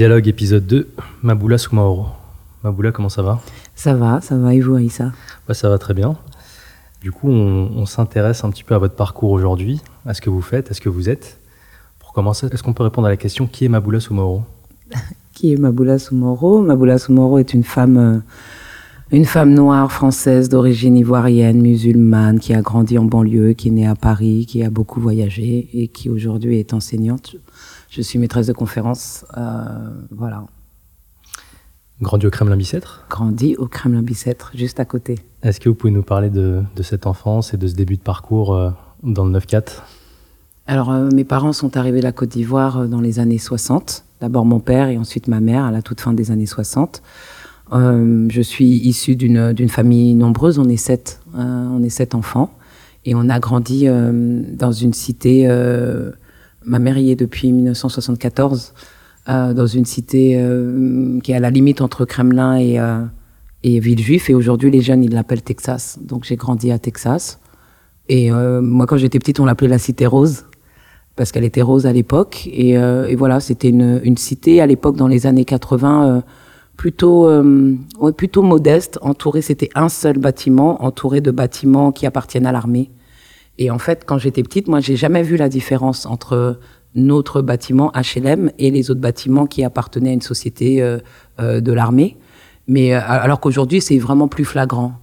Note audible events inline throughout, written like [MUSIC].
Dialogue épisode 2, Maboula Soumaoro. Maboula, comment ça va? Ça va, ça va, et vous, Aïssa? Bah, Ça va très bien. Du coup, on, s'intéresse un petit peu à votre parcours aujourd'hui, à ce que vous faites, à ce que vous êtes. Pour commencer, est-ce qu'on peut répondre à la question qui est Maboula Soumaoro [LAUGHS] Qui est Maboula Soumaoro Maboula Soumaoro est une femme, euh, une femme noire française d'origine ivoirienne, musulmane, qui a grandi en banlieue, qui est née à Paris, qui a beaucoup voyagé et qui aujourd'hui est enseignante. Je suis maîtresse de conférence. Euh, voilà. Grandi au Kremlin-Bicêtre Grandi au Kremlin-Bicêtre, juste à côté. Est-ce que vous pouvez nous parler de, cette enfance et de ce début de parcours euh, dans le 9-4 Alors, euh, mes parents sont arrivés à la Côte d'Ivoire dans les années 60. D'abord mon père et ensuite ma mère à la toute fin des années 60. je suis issue d'une famille nombreuse, on est sept, on est sept enfants. Et on a grandi dans une cité, ma mère y est depuis 1974. Euh, dans une cité euh, qui est à la limite entre Kremlin et, euh, et Villejuif. Et aujourd'hui, les jeunes, ils l'appellent Texas. Donc j'ai grandi à Texas. Et moi, quand j'étais petite, on l'appelait la cité rose parce qu'elle était rose à l'époque. Et, voilà, c'était une, une, cité à l'époque, dans les années 80, plutôt, plutôt modeste, entourée, c'était un seul bâtiment, entouré de bâtiments qui appartiennent à l'armée. Et en fait, quand j'étais petite, moi, j'ai jamais vu la différence entre notre bâtiment HLM et les autres bâtiments qui appartenaient à une société euh, euh, de l'armée. Mais euh, alors qu'aujourd'hui, c'est vraiment plus flagrant.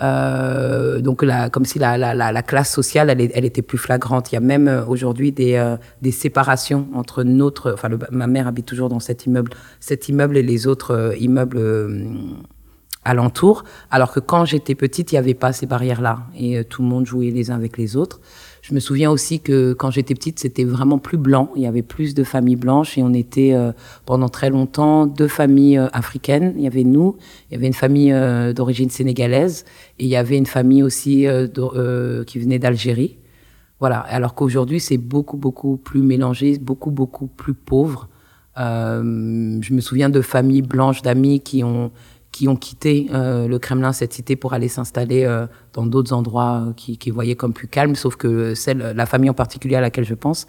donc, comme si la, la, la, classe sociale, elle, était plus flagrante. Il y a même aujourd'hui des séparations entre notre. Enfin, ma mère habite toujours dans cet immeuble, cet immeuble et les autres immeubles Alors que quand j'étais petite, il n'y avait pas ces barrières-là et tout le monde jouait les uns avec les autres. Je me souviens aussi que quand j'étais petite, c'était vraiment plus blanc. Il y avait plus de familles blanches et on était euh, pendant très longtemps deux familles euh, africaines. Il y avait nous, il y avait une famille euh, d'origine sénégalaise et il y avait une famille aussi qui venait d'Algérie. Voilà. Alors qu'aujourd'hui, c'est beaucoup, beaucoup plus mélangé, beaucoup, beaucoup plus pauvre. je me souviens de familles blanches d'amis qui ont qui ont quitté euh, le Kremlin, cette cité, pour aller s'installer euh, dans d'autres endroits euh, qui, qui voyaient comme plus calmes, sauf que celle, la famille en particulier à laquelle je pense,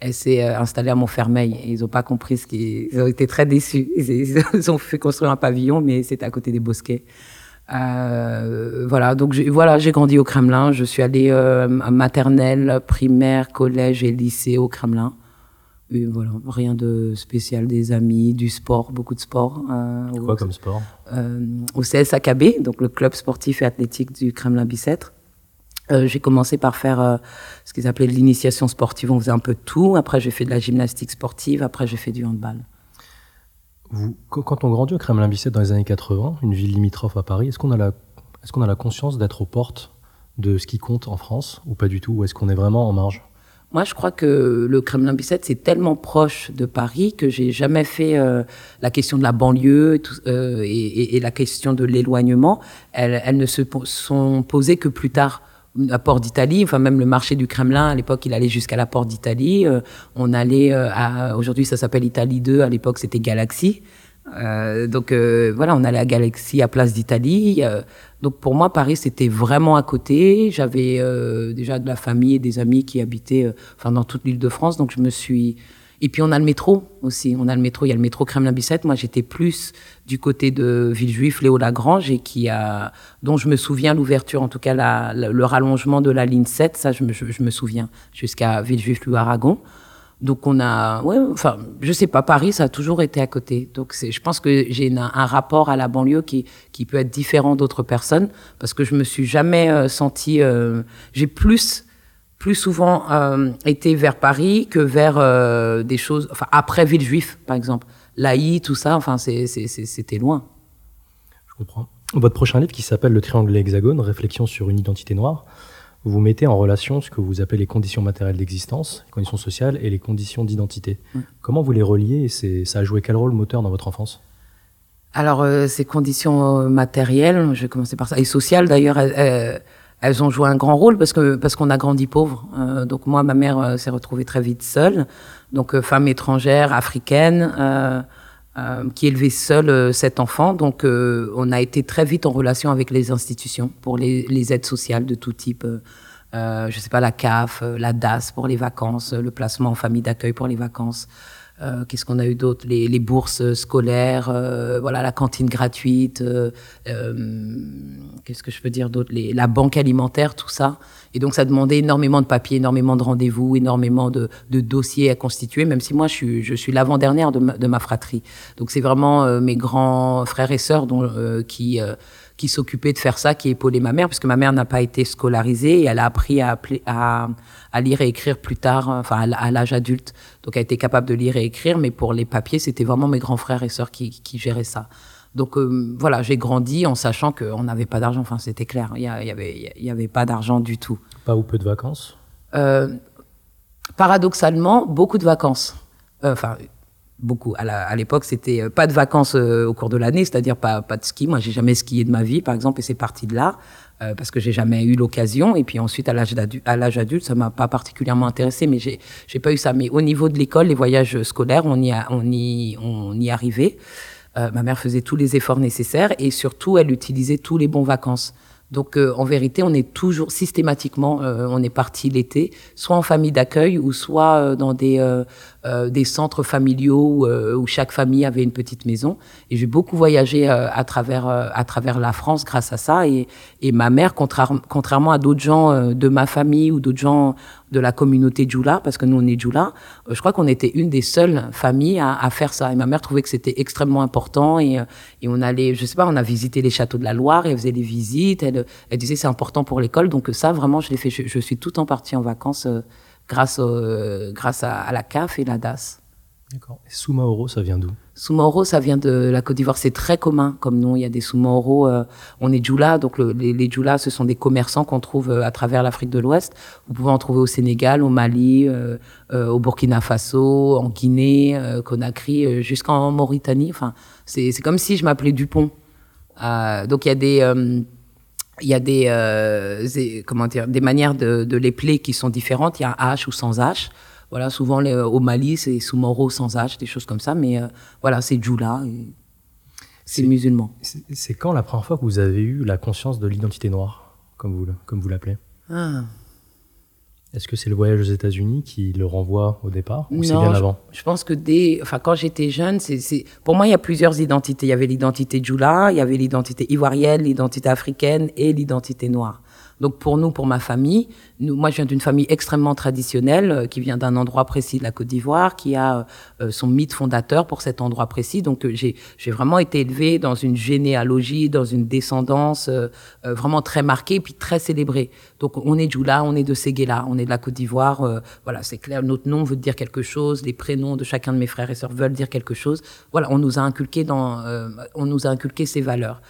elle s'est installée à Montfermeil. ils n'ont pas compris ce qui... Ils ont été très déçus. [LAUGHS] Ils, ont fait construire un pavillon, mais c'était à côté des bosquets. voilà, donc voilà, j'ai grandi au Kremlin. Je suis allée à maternelle, primaire, collège et lycée au Kremlin. Et voilà, rien de spécial, des amis, du sport, beaucoup de sport. Euh, Quoi comme sport euh, Au CSAKB, donc le club sportif et athlétique du Kremlin-Bicêtre. Euh, j'ai commencé par faire euh, ce qu'ils appelaient l'initiation sportive. On faisait un peu de tout. Après, j'ai fait de la gymnastique sportive. Après, j'ai fait du handball. Vous, quand on grandit au Kremlin-Bicêtre dans les années 80, une ville limitrophe à Paris, est-ce qu'on a la, est-ce qu'on a la conscience d'être aux portes de ce qui compte en France ou pas du tout? Ou est-ce qu'on est vraiment en marge? Moi, je crois que le Kremlin-Bicêtre, c'est tellement proche de Paris que j'ai jamais fait euh, la question de la banlieue euh, et, la question de l'éloignement. Elles, ne se sont posées que plus tard. La Porte d'Italie, enfin même le marché du Kremlin, à l'époque, il allait jusqu'à la Porte d'Italie. Euh, on allait à, aujourd'hui, ça s'appelle Italie 2. À l'époque, c'était Galaxy. Euh, donc euh, voilà, on allait à Galaxy à Place d'Italie. Euh, donc pour moi, Paris, c'était vraiment à côté. J'avais déjà de la famille et des amis qui habitaient enfin, dans toute l'île de France. Donc je me suis... Et puis on a le métro aussi. On a le métro, il y a le métro Kremlin-Bicêtre. Moi, j'étais plus du côté de Villejuif, Léo Lagrange, et qui a, dont je me souviens l'ouverture, en tout cas le rallongement de la ligne 7, ça je me, je, me souviens, jusqu'à Villejuif-Louis-Aragon. Donc on a, ouais, enfin, je sais pas, Paris, ça a toujours été à côté. Donc je pense que j'ai un, rapport à la banlieue qui, qui peut être différent d'autres personnes parce que je me suis jamais euh, senti, euh, j'ai plus, plus souvent euh, été vers Paris que vers des choses, enfin après Villejuif par exemple, Laï, tout ça, enfin c'était loin. Je comprends. Votre prochain livre qui s'appelle Le Triangle Hexagone, réflexion sur une identité noire vous mettez en relation ce que vous appelez les conditions matérielles d'existence, les conditions sociales et les conditions d'identité. Comment vous les reliez et ça a joué quel rôle moteur dans votre enfance? Alors, euh, ces conditions euh, matérielles, je vais commencer par ça, et sociales d'ailleurs, elles, ont joué un grand rôle parce que parce qu'on a grandi pauvre. Euh, donc moi, ma mère s'est retrouvée très vite seule, donc femme étrangère, africaine. Qui élevait seule sept enfants. Donc, on a été très vite en relation avec les institutions pour les, les aides sociales de tout type, euh, je sais pas, la CAF, euh, la DAS pour les vacances, le placement en famille d'accueil pour les vacances, Euh, qu'est-ce qu'on a eu d'autre? Les, les, bourses scolaires, euh, voilà, la cantine gratuite. Euh, qu'est-ce que je peux dire d'autre? La banque alimentaire, tout ça. Et donc, ça demandait énormément de papiers, énormément de rendez-vous, énormément de, de, dossiers à constituer, même si moi, je suis, je suis l'avant-dernière de, de, ma fratrie. Donc, c'est vraiment mes grands frères et sœurs dont, qui qui s'occupait de faire ça, qui épaulait ma mère, puisque ma mère n'a pas été scolarisée et elle a appris à, à, à lire et écrire plus tard, enfin à, l'âge adulte. Donc elle a été capable de lire et écrire, mais pour les papiers, c'était vraiment mes grands frères et sœurs qui, qui géraient ça. Donc euh, voilà, j'ai grandi en sachant qu'on n'avait pas d'argent, enfin c'était clair, il n'y avait, y avait pas d'argent du tout. Pas ou peu de vacances? Euh, Paradoxalement, beaucoup de vacances. Euh, enfin, beaucoup. À l'époque, c'était pas de vacances au cours de l'année, c'est-à-dire pas, pas de ski. Moi, j'ai jamais skié de ma vie, par exemple, et c'est parti de là, euh, parce que j'ai jamais eu l'occasion. Et puis ensuite, à l'âge adulte, ça m'a pas particulièrement intéressé, mais j'ai j'ai pas eu ça. Mais au niveau de l'école, les voyages scolaires, on y a, on y on y arrivait. Euh, ma mère faisait tous les efforts nécessaires et surtout, elle utilisait tous les bons vacances. Donc euh, en vérité, on est toujours systématiquement, euh, on est parti l'été, soit en famille d'accueil ou soit euh, dans des des centres familiaux où, chaque famille avait une petite maison. Et j'ai beaucoup voyagé à travers à travers la France grâce à ça. Et, et ma mère, contrairement à d'autres gens de ma famille ou d'autres gens de la communauté Djoula, parce que nous on est Djoula, euh, je crois qu'on était une des seules familles à, à, faire ça. Et ma mère trouvait que c'était extrêmement important et, euh, et, on allait, je sais pas, on a visité les châteaux de la Loire, et elle faisait des visites, elle, elle disait c'est important pour l'école, donc ça vraiment je l'ai fait. Je, suis tout en partie en vacances grâce, grâce à, à, la CAF et la DAS. D'accord. Et Soumaoro, ça vient d'où? Soumaoro, ça vient de la Côte d'Ivoire. C'est très commun comme nom. Il y a des Soumaoro. Euh, on est Djoula, donc les, les Djoula, ce sont des commerçants qu'on trouve euh, à travers l'Afrique de l'Ouest. Vous pouvez en trouver au Sénégal, au Mali, euh, au Burkina Faso, en Guinée, Conakry, jusqu'en Mauritanie. Enfin, c'est comme si je m'appelais Dupont. donc il y a des il y a des comment dire des manières de, de les plaire qui sont différentes. Il y a un H ou sans H. Voilà, souvent les, au Mali, c'est Soumoro sans âge, des choses comme ça, mais euh, voilà, c'est Djoula, c'est musulman. C'est quand la première fois que vous avez eu la conscience de l'identité noire, comme vous, comme vous l'appelez? Ah. Est-ce que c'est le voyage aux États-Unis qui le renvoie au départ ou c'est bien avant? je, pense que dès, enfin, quand j'étais jeune, c'est, pour moi, il y a plusieurs identités. Il y avait l'identité Djoula, il y avait l'identité ivoirienne, l'identité africaine et l'identité noire. Donc pour nous, pour ma famille, nous, moi je viens d'une famille extrêmement traditionnelle euh, qui vient d'un endroit précis de la Côte d'Ivoire, qui a euh, euh, son mythe fondateur pour cet endroit précis. Donc j'ai vraiment été élevée dans une généalogie, dans une descendance vraiment très marquée, puis très célébrée. Donc on est Djoula, on est de Séguéla, on est de la Côte d'Ivoire. voilà, c'est clair. Notre nom veut dire quelque chose. Les prénoms de chacun de mes frères et sœurs veulent dire quelque chose. Voilà, on nous a inculqué dans, on nous a inculqué ces valeurs.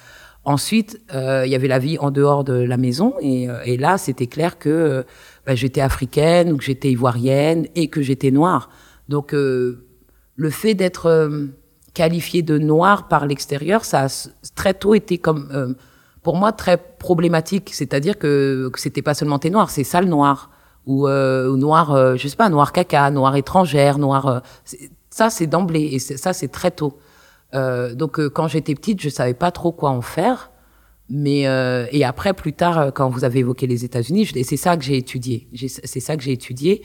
Ensuite, euh, il y avait la vie en dehors de la maison, et, euh, et là, c'était clair que euh, bah, j'étais africaine ou que j'étais ivoirienne et que j'étais noire. Donc, le fait d'être qualifiée de noire par l'extérieur, ça a très tôt été comme, pour moi, très problématique. C'est-à-dire que, que c'était pas seulement t'es noir, c'est sale noir ou, ou noir, je sais pas, noir caca, noir étrangère, noir. ça, c'est d'emblée, et ça, c'est très tôt. Euh, donc euh, quand j'étais petite, je savais pas trop quoi en faire. Mais euh, et après plus tard, quand vous avez évoqué les États-Unis, c'est ça que j'ai étudié. C'est ça que j'ai étudié.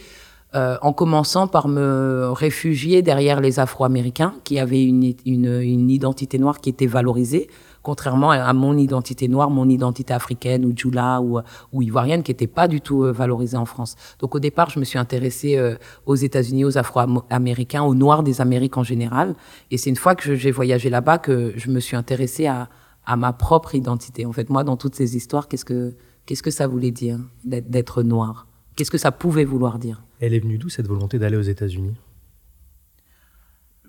en commençant par me réfugier derrière les Afro-Américains qui avaient une, une, une, identité noire qui était valorisée, contrairement à mon identité noire, mon identité africaine ou djoula ou, ou ivoirienne qui n'était pas du tout euh, valorisée en France. Donc au départ, je me suis intéressée euh, aux États-Unis, aux Afro-Américains, aux Noirs des Amériques en général. Et c'est une fois que j'ai voyagé là-bas que je me suis intéressée à, à ma propre identité. En fait, moi, dans toutes ces histoires, qu'est-ce que qu'est-ce que ça voulait dire d'être noir? Qu'est-ce que ça pouvait vouloir dire? Elle est venue d'où cette volonté d'aller aux États-Unis?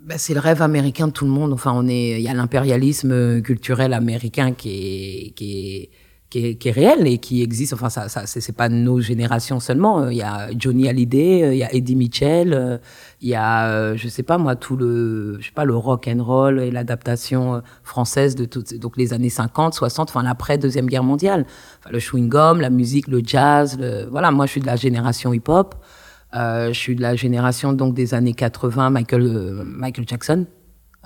Ben, c'est le rêve américain de tout le monde. Enfin, on est, il y a l'impérialisme culturel américain qui est, qui est, qui est, qui est, réel et qui existe. Enfin, ça, ça c'est pas nos générations seulement. Il y a Johnny Hallyday, il y a Eddie Mitchell, il y a, je sais pas moi, tout le, je sais pas, le rock and roll et l'adaptation française de toutes, donc les années 50, 60, enfin l'après deuxième guerre mondiale. Enfin, le chewing gum, la musique, le jazz, le, voilà. Moi, je suis de la génération hip hop. Euh, je suis de la génération donc des années 80, Michael, euh, Michael Jackson,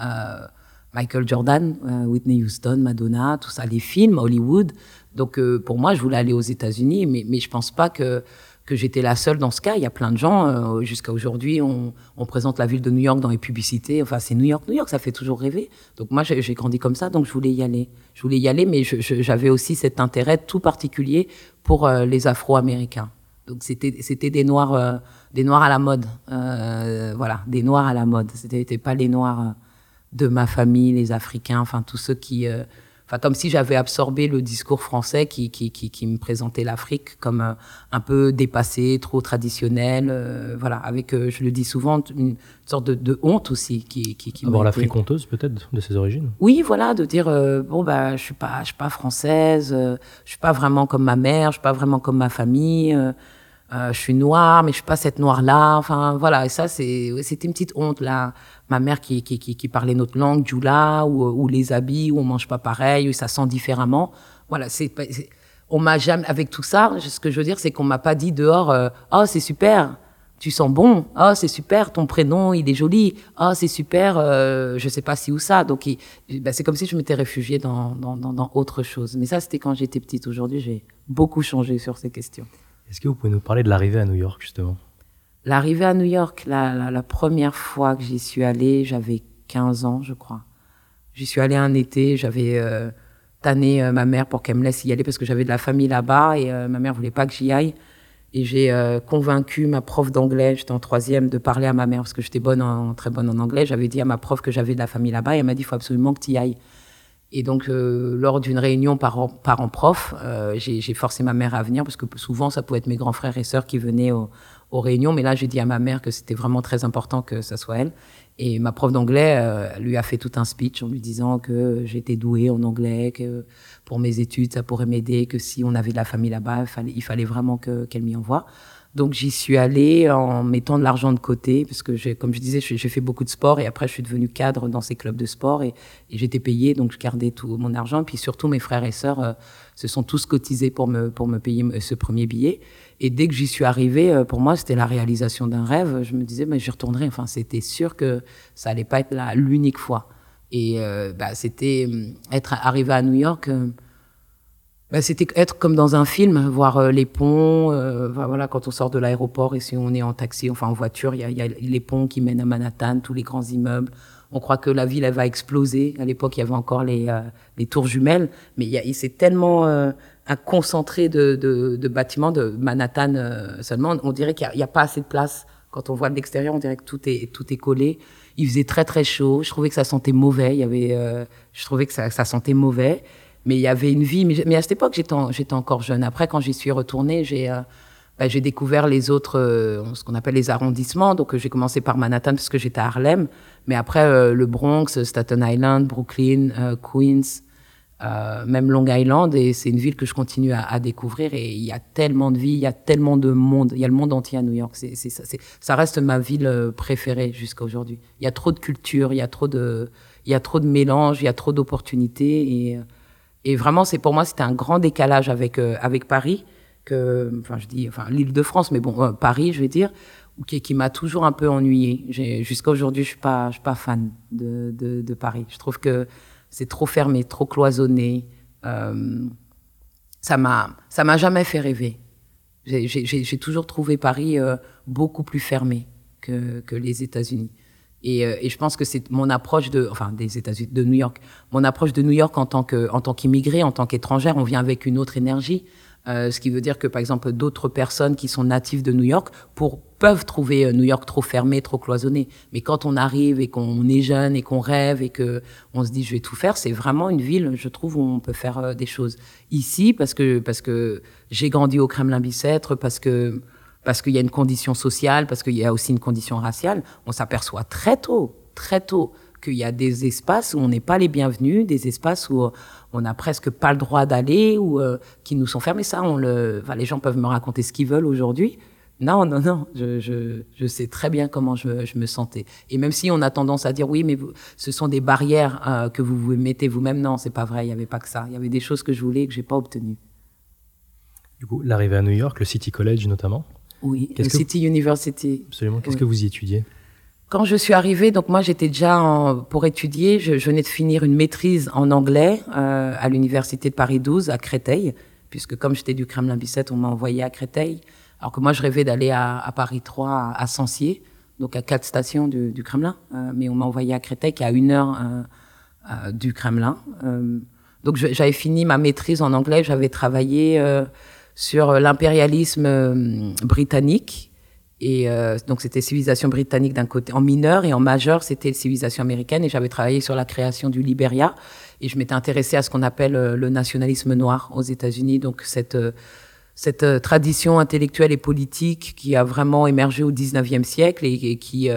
euh, Michael Jordan, Whitney Houston, Madonna, tout ça, les films, Hollywood. Donc pour moi, je voulais aller aux États-Unis, mais, mais je pense pas que que j'étais la seule dans ce cas. Il y a plein de gens. Euh, jusqu'à aujourd'hui, on, on, présente la ville de New York dans les publicités. Enfin, c'est New York, New York, ça fait toujours rêver. Donc moi, j'ai grandi comme ça, donc je voulais y aller. Je voulais y aller, mais j'avais aussi cet intérêt tout particulier pour euh, les Afro-Américains. Donc c'était c'était des noirs euh, des noirs à la mode. voilà, des noirs à la mode. C'était pas les noirs de ma famille, les Africains, enfin tous ceux qui Enfin, comme si j'avais absorbé le discours français qui, qui, qui, qui me présentait l'Afrique comme euh, un peu dépassé, trop traditionnel. Euh, voilà, avec, euh, je le dis souvent, une sorte de, de honte aussi. Qui, qui, qui Avoir l'Afrique honteuse, peut-être, de ses origines? Oui, voilà, de dire, bon, bah, je suis pas, je suis pas française, je suis pas vraiment comme ma mère, je suis pas vraiment comme ma famille. Euh, je suis noire, mais je suis pas cette noire-là. Enfin, voilà. Et ça, c'est, c'était une petite honte, là. Ma mère qui, qui, qui, qui parlait notre langue, Djoula, ou, ou les habits, où on mange pas pareil, où ça sent différemment. Voilà. C'est, on m'a jamais, avec tout ça, ce que je veux dire, c'est qu'on m'a pas dit dehors, euh, oh, c'est super. Tu sens bon, oh c'est super, ton prénom il est joli, oh c'est super, euh, je sais pas si où ça. Donc ben, c'est comme si je m'étais réfugiée dans, dans, dans, dans autre chose. Mais ça c'était quand j'étais petite. Aujourd'hui j'ai beaucoup changé sur ces questions. Est-ce que vous pouvez nous parler de l'arrivée à New York, justement? L'arrivée à New York, la, première fois que j'y suis allée, j'avais 15 ans, je crois. J'y suis allée un été, j'avais euh, tanné euh, ma mère pour qu'elle me laisse y aller parce que j'avais de la famille là-bas et euh, ma mère voulait pas que j'y aille. Et j'ai convaincu ma prof d'anglais, j'étais en troisième, de parler à ma mère parce que j'étais bonne en, très bonne en anglais. J'avais dit à ma prof que j'avais de la famille là-bas et elle m'a dit il faut absolument que tu y ailles. Et donc, euh, lors d'une réunion parents-prof, euh, j'ai forcé ma mère à venir parce que souvent, ça pouvait être mes grands frères et sœurs qui venaient aux, réunions. Mais là, j'ai dit à ma mère que c'était vraiment très important que ça soit elle. Et ma prof d'anglais euh, lui a fait tout un speech en lui disant que j'étais douée en anglais, que pour mes études, ça pourrait m'aider, que si on avait de la famille là-bas, il fallait, il fallait vraiment qu'elle m'y envoie. Donc j'y suis allée en mettant de l'argent de côté parce que comme je disais, j'ai fait beaucoup de sport et après je suis devenue cadre dans ces clubs de sport et, j'étais payée donc je gardais tout mon argent. Puis surtout mes frères et sœurs euh, se sont tous cotisés pour me pour me payer ce premier billet. Et dès que j'y suis arrivée, euh, pour moi c'était la réalisation d'un rêve. Je me disais mais j'y retournerai. Enfin c'était sûr que ça allait pas être l'unique fois. Et euh, bah, c'était être arrivé à New York bah, c'était être comme dans un film, voir euh, les ponts. Euh, voilà, quand on sort de l'aéroport et si on est en taxi, enfin en voiture, il y a, y a, les ponts qui mènent à Manhattan, tous les grands immeubles. On croit que la ville elle va exploser. À l'époque, il y avait encore les, euh, les tours jumelles, mais il, c'est tellement euh, un concentré de, de, de, bâtiments de Manhattan seulement. On dirait qu'il n'y a, a, pas assez de place. Quand on voit de l'extérieur, on dirait que tout est tout est collé. Il faisait très très chaud. Je trouvais que ça sentait mauvais. Il y avait, je trouvais que ça, ça sentait mauvais mais il y avait une vie. Mais, à cette époque, j'étais encore jeune. Après, quand j'y suis retournée, j'ai euh, bah, découvert les autres, euh, ce qu'on appelle les arrondissements. Donc, euh, j'ai commencé par Manhattan parce que j'étais à Harlem. Mais après, le Bronx, Staten Island, Brooklyn, Queens, même Long Island. Et c'est une ville que je continue à, découvrir. Et il y a tellement de vie, il y a tellement de monde. Il y a le monde entier à New York. C'est, ça reste ma ville préférée jusqu'à aujourd'hui. Il y a trop de culture, il y a trop de, il y a trop de mélange, il y a trop d'opportunités. Et vraiment, c'est pour moi, c'était un grand décalage avec euh, avec Paris, que, enfin, je dis, enfin, l'Île-de-France, mais bon, euh, Paris, je vais dire, qui, m'a toujours un peu ennuyé. Jusqu'à aujourd'hui, je suis pas, je suis pas fan de, de, de Paris. Je trouve que c'est trop fermé, trop cloisonné. Euh, ça m'a, ça m'a jamais fait rêver. J'ai toujours trouvé Paris beaucoup plus fermé que, que les États-Unis. Et, euh, et, je pense que c'est mon approche de, enfin, des États-Unis, de New York, mon approche de New York en tant que, en tant qu'immigré, en tant qu'étrangère, on vient avec une autre énergie. Euh, ce qui veut dire que, par exemple, d'autres personnes qui sont natives de New York pour, peuvent trouver euh, New York trop fermé, trop cloisonné. Mais quand on arrive et qu'on est jeune et qu'on rêve et que on se dit je vais tout faire, c'est vraiment une ville, je trouve, où on peut faire euh, des choses. Ici, parce que parce que j'ai grandi au Kremlin-Bicêtre, parce que parce qu'il y a une condition sociale, parce qu'il y a aussi une condition raciale, on s'aperçoit très tôt, très tôt, qu'il y a des espaces où on n'est pas les bienvenus, des espaces où on n'a presque pas le droit d'aller ou euh, qui nous sont fermés. Ça, on le, les gens peuvent me raconter ce qu'ils veulent aujourd'hui. Non, non, non, je, sais très bien comment je, me sentais. Et même si on a tendance à dire oui, mais ce sont des barrières euh, que vous vous mettez vous-même, non, c'est pas vrai. Il n'y avait pas que ça. Il y avait des choses que je voulais et que j'ai pas obtenues. Du coup, l'arrivée à New York, le City College notamment, oui, le City University. Absolument. Qu'est-ce que vous y étudiez Quand je suis arrivée, donc moi j'étais déjà en, pour étudier, je, je, venais de finir une maîtrise en anglais euh, à l'université de Paris 12 à Créteil, puisque comme j'étais du Kremlin-Bicêtre, on m'a envoyé à Créteil. Alors que moi, je rêvais d'aller à, Paris 3, à, Sancier, donc à quatre stations du, Kremlin. mais on m'a envoyé à Créteil, qui est à une heure du Kremlin. donc j'avais fini ma maîtrise en anglais, j'avais travaillé sur l'impérialisme britannique. Et euh, donc c'était civilisation britannique d'un côté en mineur et en majeur c'était civilisation américaine. Et j'avais travaillé sur la création du Liberia. Et je m'étais intéressée à ce qu'on appelle euh, le nationalisme noir aux États-Unis. Donc cette euh, cette tradition intellectuelle et politique qui a vraiment émergé au 19e siècle et, qui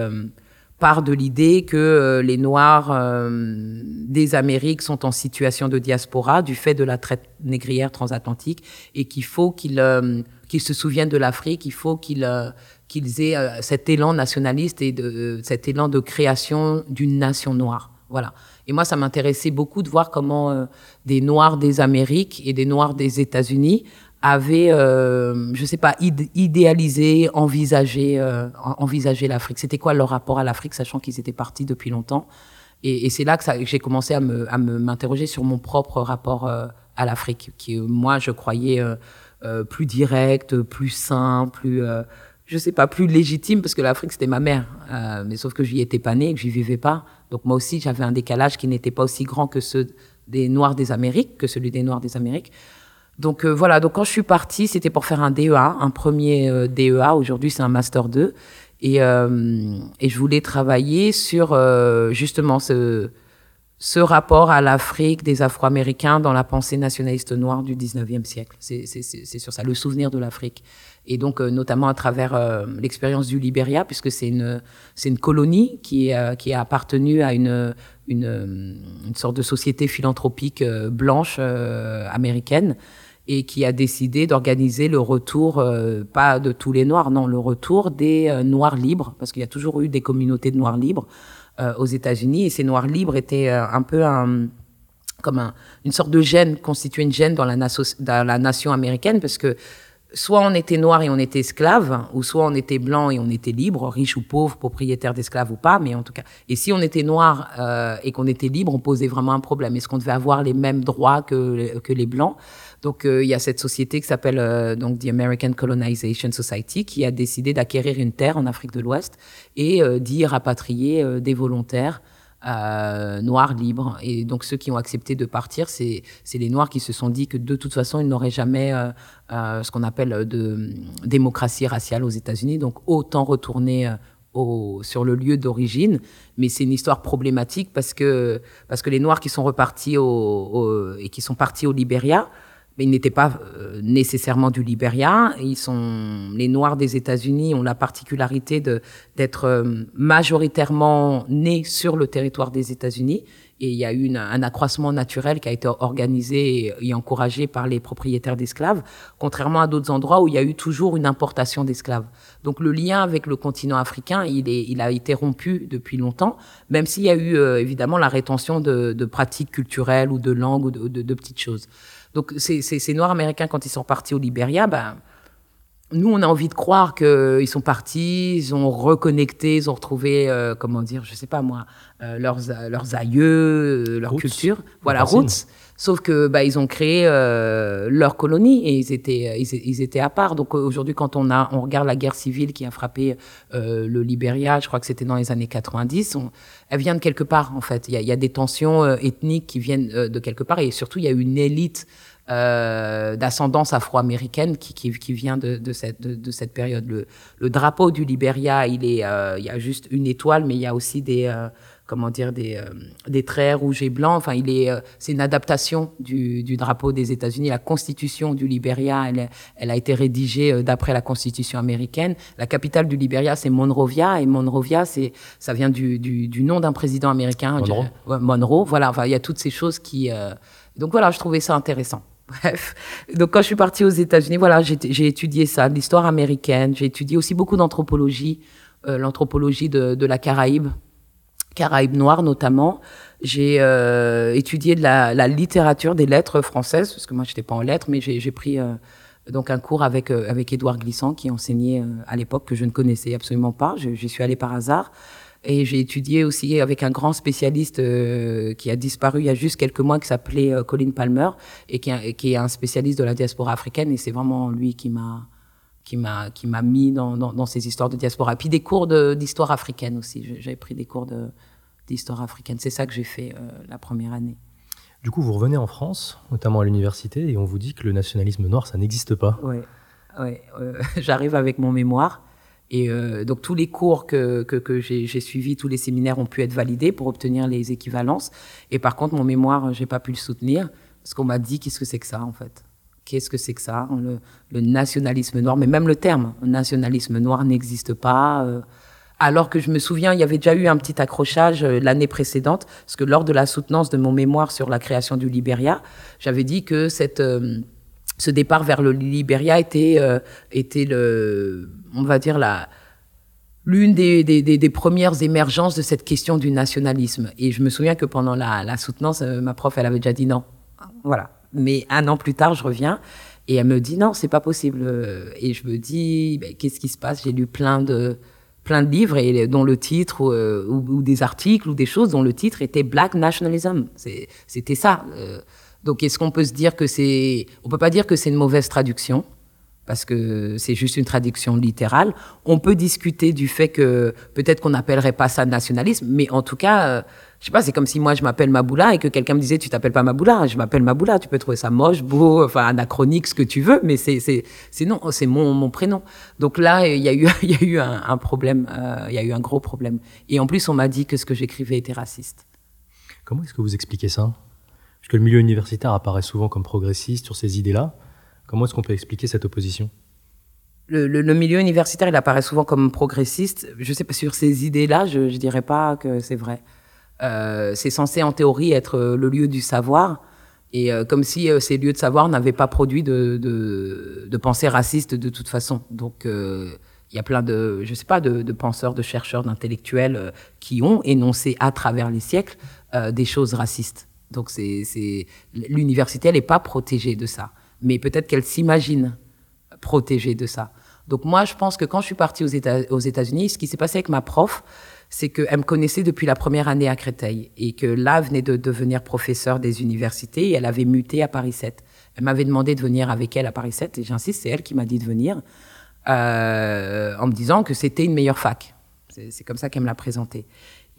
part de l'idée que les Noirs des Amériques sont en situation de diaspora du fait de la traite négrière transatlantique et qu'il faut qu'ils qu'ils se souviennent de l'Afrique, il faut qu'ils aient euh, cet élan nationaliste et de, euh, cet élan de création d'une nation noire. Voilà. Et moi, ça m'intéressait beaucoup de voir comment euh, des Noirs des Amériques et des Noirs des États-Unis avaient, je je sais pas, idéalisé, envisagé, envisagé l'Afrique. C'était quoi leur rapport à l'Afrique, sachant qu'ils étaient partis depuis longtemps? Et, et c'est là que, que j'ai commencé à me, à m'interroger sur mon propre rapport à l'Afrique, qui moi je croyais plus direct, plus simple, plus je sais pas, plus légitime parce que l'Afrique c'était ma mère. Euh, mais sauf que j'y étais pas née, que j'y vivais pas. Donc moi aussi j'avais un décalage qui n'était pas aussi grand que ceux des Noirs des Amériques, que celui des Noirs des Amériques. Donc euh, voilà, donc quand je suis partie, c'était pour faire un DEA, un premier euh, DEA. Aujourd'hui c'est un master 2 et et je voulais travailler sur justement ce ce rapport à l'Afrique des Afro-Américains dans la pensée nationaliste noire du 19e siècle. C'est sur ça, le souvenir de l'Afrique. Et donc, euh, notamment à travers euh, l'expérience du Libéria, puisque c'est une, une colonie qui, euh, qui a appartenu à une, une, une sorte de société philanthropique blanche américaine et qui a décidé d'organiser le retour, pas de tous les Noirs, non, le retour des Noirs libres, parce qu'il y a toujours eu des communautés de Noirs libres euh, aux États-Unis. Et ces Noirs libres étaient euh, un peu un, comme une sorte de gène, constituait une gêne dans la, nation américaine, parce que soit on était noir et on était esclave, ou soit on était blanc et on était libre, riche ou pauvre, propriétaire d'esclaves ou pas, mais en tout cas. Et si on était noir euh, et qu'on était libre, on posait vraiment un problème. Est-ce qu'on devait avoir les mêmes droits que, que les blancs? Donc euh, il y a cette société qui s'appelle euh, donc the American Colonization Society qui a décidé d'acquérir une terre en Afrique de l'Ouest et euh, d'y rapatrier des volontaires euh, noirs libres. Et donc ceux qui ont accepté de partir, c'est les noirs qui se sont dit que de toute façon, ils n'auraient jamais euh, ce qu'on appelle de démocratie raciale aux États-Unis. Donc autant retourner au, sur le lieu d'origine. Mais c'est une histoire problématique parce que, parce que les noirs qui sont repartis au, et qui sont partis au Libéria, mais ils n'étaient pas euh, nécessairement du Libéria. Ils sont les Noirs des États-Unis ont la particularité de d'être euh, majoritairement nés sur le territoire des États-Unis. Et il y a eu un accroissement naturel qui a été organisé et, encouragé par les propriétaires d'esclaves, contrairement à d'autres endroits où il y a eu toujours une importation d'esclaves. Donc le lien avec le continent africain, il, est, il a été rompu depuis longtemps, même s'il y a eu euh, évidemment la rétention de, de, pratiques culturelles ou de langues ou de, de, de petites choses. Donc ces, ces, Noirs américains, quand ils sont partis au Libéria, ben, nous, on a envie de croire qu'ils sont partis, ils ont reconnecté, ils ont retrouvé, euh, comment dire, je sais pas moi, euh, leurs, leurs aïeux, euh, leur culture. Voilà, roots. Sauf que bah, ils ont créé leur colonie et ils étaient, ils, étaient à part. Donc aujourd'hui, quand on, a, on regarde la guerre civile qui a frappé le Libéria, je crois que c'était dans les années 90, elle vient de quelque part en fait. Il y a, y a, des tensions ethniques qui viennent de quelque part et surtout il y a une élite euh, d'ascendance afro-américaine qui, qui, qui, vient de, de, cette, de, de, cette période. Le, le, drapeau du Liberia, il, est, euh, il y a juste une étoile, mais il y a aussi des, euh, comment dire, des, euh, des traits rouges et blancs. Enfin, il est, c'est une adaptation du, du drapeau des États-Unis. La constitution du Liberia, elle, elle a été rédigée d'après la constitution américaine. La capitale du Liberia, c'est Monrovia, et Monrovia, c'est, ça vient du, du, du nom d'un président américain, Monroe. Monroe. Voilà, enfin, il y a toutes ces choses qui. donc voilà, je trouvais ça intéressant. [LAUGHS] Bref, donc quand je suis partie aux États-Unis, voilà, j'ai étudié ça, l'histoire américaine. J'ai étudié aussi beaucoup d'anthropologie, euh, l'anthropologie de, de, la Caraïbe, Caraïbe noire notamment. J'ai euh, étudié de la, la, littérature des lettres françaises, parce que moi j'étais pas en lettres, mais j'ai pris euh, donc un cours avec euh, avec Édouard Glissant qui enseignait euh, à l'époque que je ne connaissais absolument pas. J'y suis allée par hasard. Et j'ai étudié aussi avec un grand spécialiste euh, qui a disparu il y a juste quelques mois, qui s'appelait euh, Colin Palmer, et qui, qui, est un spécialiste de la diaspora africaine. Et c'est vraiment lui qui m'a qui m'a qui m'a mis dans, dans, ces histoires de diaspora. Puis des cours d'histoire africaine aussi. J'avais pris des cours d'histoire africaine. C'est ça que j'ai fait euh, la première année. Du coup, vous revenez en France, notamment à l'université, et on vous dit que le nationalisme noir, ça n'existe pas. Oui, ouais, euh, [LAUGHS] j'arrive avec mon mémoire. Et euh, donc tous les cours que, que, que j'ai suivis, tous les séminaires ont pu être validés pour obtenir les équivalences. Et par contre, mon mémoire, j'ai pas pu le soutenir parce qu'on m'a dit qu'est-ce que c'est que ça en fait? Qu'est-ce que c'est que ça le, le, nationalisme noir, mais même le terme nationalisme noir n'existe pas. Euh, alors que je me souviens, il y avait déjà eu un petit accrochage euh, l'année précédente, parce que lors de la soutenance de mon mémoire sur la création du Libéria, j'avais dit que cette ce départ vers le Libéria était, euh, était le, on va dire la, l'une des, premières émergences de cette question du nationalisme. Et je me souviens que pendant la, la soutenance, euh, ma prof, elle avait déjà dit non. Voilà. Mais un an plus tard, je reviens et elle me dit non, c'est pas possible. Et je me dis, ben, qu'est-ce qui se passe? J'ai lu plein de plein de livres et dont le titre euh, ou, ou, des articles ou des choses dont le titre était Black Nationalism. C'était ça. Donc, est-ce qu'on peut se dire que c'est, on peut pas dire que c'est une mauvaise traduction parce que c'est juste une traduction littérale. On peut discuter du fait que peut-être qu'on n'appellerait pas ça nationalisme, mais en tout cas, euh, je sais pas, c'est comme si moi je m'appelle Maboula et que quelqu'un me disait tu t'appelles pas Maboula, je m'appelle Maboula. Tu peux trouver ça moche, beau, enfin anachronique, ce que tu veux, mais c'est c'est c'est non, c'est mon mon prénom. Donc là, il y a eu [LAUGHS] il y a eu un, un problème, euh, il y a eu un gros problème. Et en plus, on m'a dit que ce que j'écrivais était raciste. Comment est-ce que vous expliquez ça? Que le milieu universitaire apparaît souvent comme progressiste sur ces idées-là. Comment est-ce qu'on peut expliquer cette opposition? Le, milieu universitaire, il apparaît souvent comme progressiste. Je sais pas sur ces idées-là, je, ne dirais pas que c'est vrai. Euh, c'est censé en théorie être le lieu du savoir, et euh, comme si euh, ces lieux de savoir n'avaient pas produit de, de, pensée raciste de toute façon. Donc il y a plein de, je sais pas, de, de penseurs, de chercheurs, d'intellectuels qui ont énoncé à travers les siècles des choses racistes. Donc c'est l'université, elle n'est pas protégée de ça, mais peut-être qu'elle s'imagine protégée de ça. Donc moi, je pense que quand je suis partie aux États-Unis, ce qui s'est passé avec ma prof, c'est qu'elle me connaissait depuis la première année à Créteil et que là venait de devenir professeure des universités et elle avait muté à Paris 7. Elle m'avait demandé de venir avec elle à Paris 7 et j'insiste, c'est elle qui m'a dit de venir euh, en me disant que c'était une meilleure fac. C'est comme ça qu'elle me l'a présenté.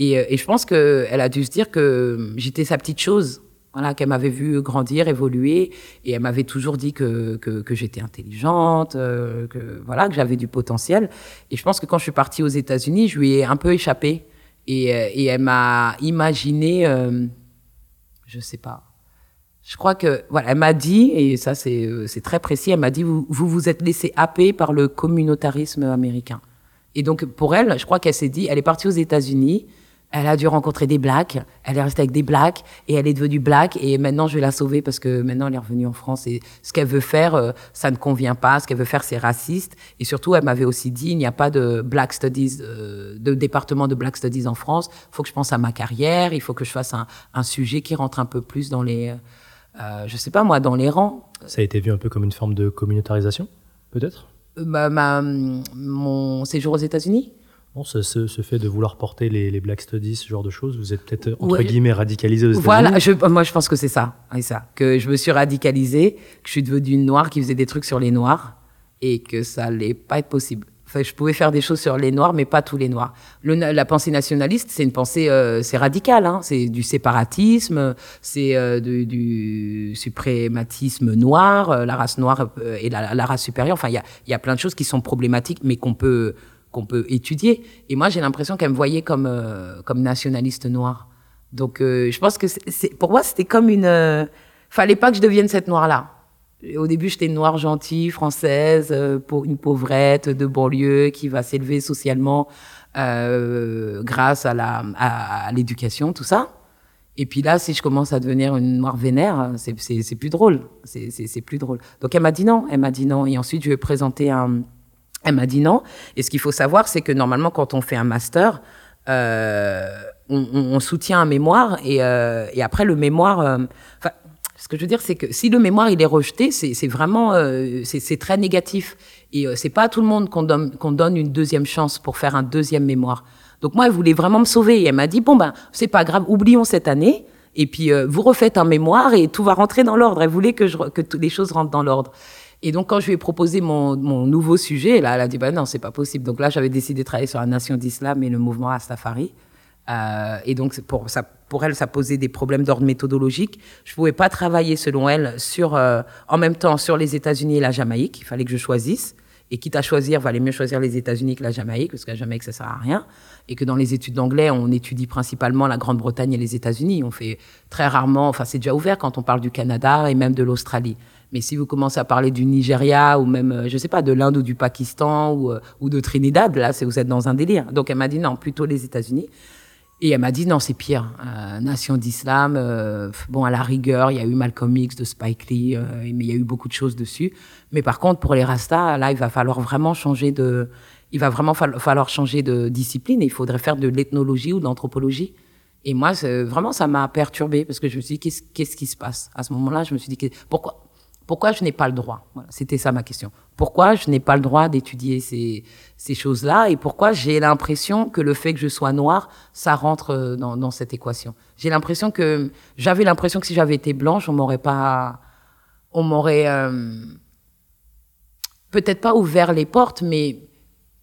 Euh, et, je pense qu'elle a dû se dire que j'étais sa petite chose, voilà, qu'elle m'avait vu grandir, évoluer, et elle m'avait toujours dit que, que, j'étais intelligente, euh, que voilà, que j'avais du potentiel. Et je pense que quand je suis partie aux États-Unis, je lui ai un peu échappé, et, euh, et elle m'a imaginé, euh, je sais pas. Je crois que voilà, elle m'a dit, et ça c'est c'est très précis, elle m'a dit vous, vous vous êtes laissé happer par le communautarisme américain. Et donc pour elle, je crois qu'elle s'est dit, elle est partie aux États-Unis elle a dû rencontrer des blacks, elle est restée avec des blacks et elle est devenue black. Et maintenant je vais la sauver parce que maintenant elle est revenue en France. Et ce qu'elle veut faire, euh, ça ne convient pas, ce qu'elle veut faire c'est raciste. Et surtout elle m'avait aussi dit il n'y a pas de black studies, euh, de département de black studies en France, il faut que je pense à ma carrière, il faut que je fasse un, un sujet qui rentre un peu plus dans les, euh, je sais pas moi, dans les rangs. Ça a été vu un peu comme une forme de communautarisation, peut-être? Euh, ma, Mon séjour aux États-Unis Bon, ce, ce, fait de vouloir porter les, les, Black Studies, ce genre de choses, vous êtes peut-être entre guillemets radicalisé aux Voilà, je, moi je pense que c'est ça, c'est ça, que je me suis radicalisé, que je suis devenue une noire qui faisait des trucs sur les noirs et que ça allait pas être possible. Enfin, je pouvais faire des choses sur les noirs, mais pas tous les noirs. Le, la pensée nationaliste, c'est une pensée, euh, c'est radical, hein, c'est du séparatisme, c'est euh, du suprématisme noir, euh, la race noire et la, la, race supérieure. Enfin, il y a, y a plein de choses qui sont problématiques, mais qu'on peut qu'on peut étudier. Et moi, j'ai l'impression qu'elle me voyait comme, euh, comme nationaliste noire. Donc, euh, je pense que c'est, pour moi, c'était comme une. Euh, fallait pas que je devienne cette noire-là. Au début, j'étais une noire gentille, française, pour une pauvrette de banlieue qui va s'élever socialement grâce à, la, à, l'éducation, tout ça. Et puis là, si je commence à devenir une noire vénère, c'est, c'est, plus drôle. C'est, c'est plus drôle. Donc, elle m'a dit non. Elle m'a dit non. Et ensuite, je lui ai présenté un elle m'a dit non. Et ce qu'il faut savoir, c'est que normalement, quand on fait un master, euh, on, on, soutient un mémoire et, euh, et après le mémoire. Euh, ce que je veux dire, c'est que si le mémoire il est rejeté, c'est vraiment euh, c'est très négatif. Et euh, c'est pas à tout le monde qu'on donne, qu'on donne une deuxième chance pour faire un deuxième mémoire. Donc moi, elle voulait vraiment me sauver. Et elle m'a dit bon ben c'est pas grave, oublions cette année. Et puis vous refaites un mémoire et tout va rentrer dans l'ordre. Elle voulait que, je, que les choses rentrent dans l'ordre. Et donc, quand je lui ai proposé mon, mon nouveau sujet, là, elle a dit, bah non, c'est pas possible. Donc là, j'avais décidé de travailler sur la nation d'islam et le mouvement Rastafari. Euh, et donc, pour, ça, pour elle, ça posait des problèmes d'ordre méthodologique. Je pouvais pas travailler, selon elle, sur, euh, en même temps sur les États-Unis et la Jamaïque. Il fallait que je choisisse. Et quitte à choisir, valait mieux choisir les États-Unis que la Jamaïque, parce que la Jamaïque, ça sert à rien. Et que dans les études d'anglais, on étudie principalement la Grande-Bretagne et les États-Unis. On fait très rarement, enfin, c'est déjà ouvert quand on parle du Canada et même de l'Australie. Mais si vous commencez à parler du Nigeria ou même, euh, je sais pas, de l'Inde ou du Pakistan ou, ou de Trinidad, là, vous êtes dans un délire. Donc elle m'a dit non, plutôt les États-Unis. Et elle m'a dit non, c'est pire. Euh, nation d'islam, euh, bon, à la rigueur, il y a eu Malcolm X de Spike Lee, euh, mais il y a eu beaucoup de choses dessus. Mais par contre, pour les Rastas, là, il va falloir vraiment changer de, il va vraiment falloir changer de discipline. Et il faudrait faire de l'ethnologie ou de l'anthropologie. Et moi, vraiment, ça m'a perturbé parce que je me suis dit, qu'est-ce, qu'est-ce qui se passe? À ce moment-là, je me suis dit, pourquoi pourquoi je n'ai pas le droit? C'était ça ma question. Pourquoi je n'ai pas le droit d'étudier ces, choses-là? Et pourquoi j'ai l'impression que le fait que je sois noire, ça rentre euh, dans, cette équation? J'ai l'impression que j'avais l'impression que si j'avais été blanche, on m'aurait pas, on m'aurait euh, peut-être pas ouvert les portes, mais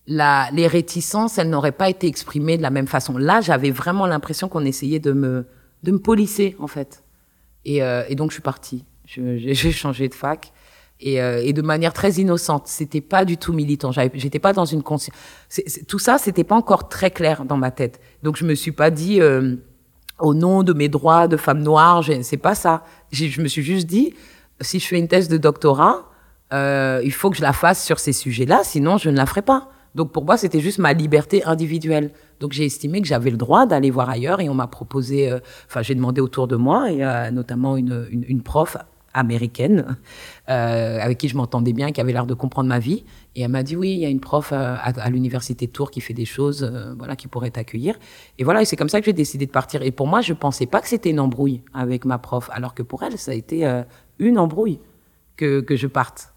les réticences, elles n'auraient pas été exprimées de la même façon. Là, j'avais vraiment l'impression qu'on essayait de me, de polisser en fait. Euh, et donc je suis partie. [LAUGHS] J'ai changé de fac et, euh, et, de manière très innocente. C'était pas du tout militant. J'étais pas dans une conscience. Tout ça, c'était pas encore très clair dans ma tête. Donc je me suis pas dit euh, au nom de mes droits de femme noire. C'est pas ça. Je me suis juste dit si je fais une thèse de doctorat, euh, il faut que je la fasse sur ces sujets-là, sinon je ne la ferai pas. Donc pour moi, c'était juste ma liberté individuelle. Donc j'ai estimé que j'avais le droit d'aller voir ailleurs et on m'a proposé, enfin j'ai demandé autour de moi et notamment une, une prof américaine euh, avec qui je m'entendais bien, qui avait l'air de comprendre ma vie. Et elle m'a dit oui, il y a une prof euh, à, l'université Tours qui fait des choses, euh, voilà, qui pourrait t'accueillir. Et voilà, et c'est comme ça que j'ai décidé de partir. Et pour moi, je pensais pas que c'était une embrouille avec ma prof, alors que pour elle, ça a été une embrouille que que je parte.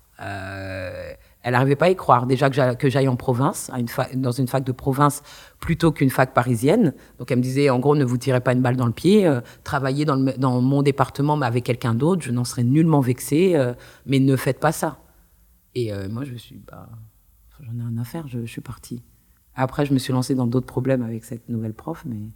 Elle n'arrivait pas à y croire. Déjà que j'aille en province, dans une fac de province plutôt qu'une fac parisienne. Donc elle me disait, en gros, ne vous tirez pas une balle dans le pied, euh, travaillez dans, le, dans, mon département mais avec quelqu'un d'autre, je n'en serais nullement vexée, euh, mais ne faites pas ça. Et euh, moi, je me suis, bah, j'en ai rien à faire, je, je, suis partie. Après, je me suis lancée dans d'autres problèmes avec cette nouvelle prof, mais,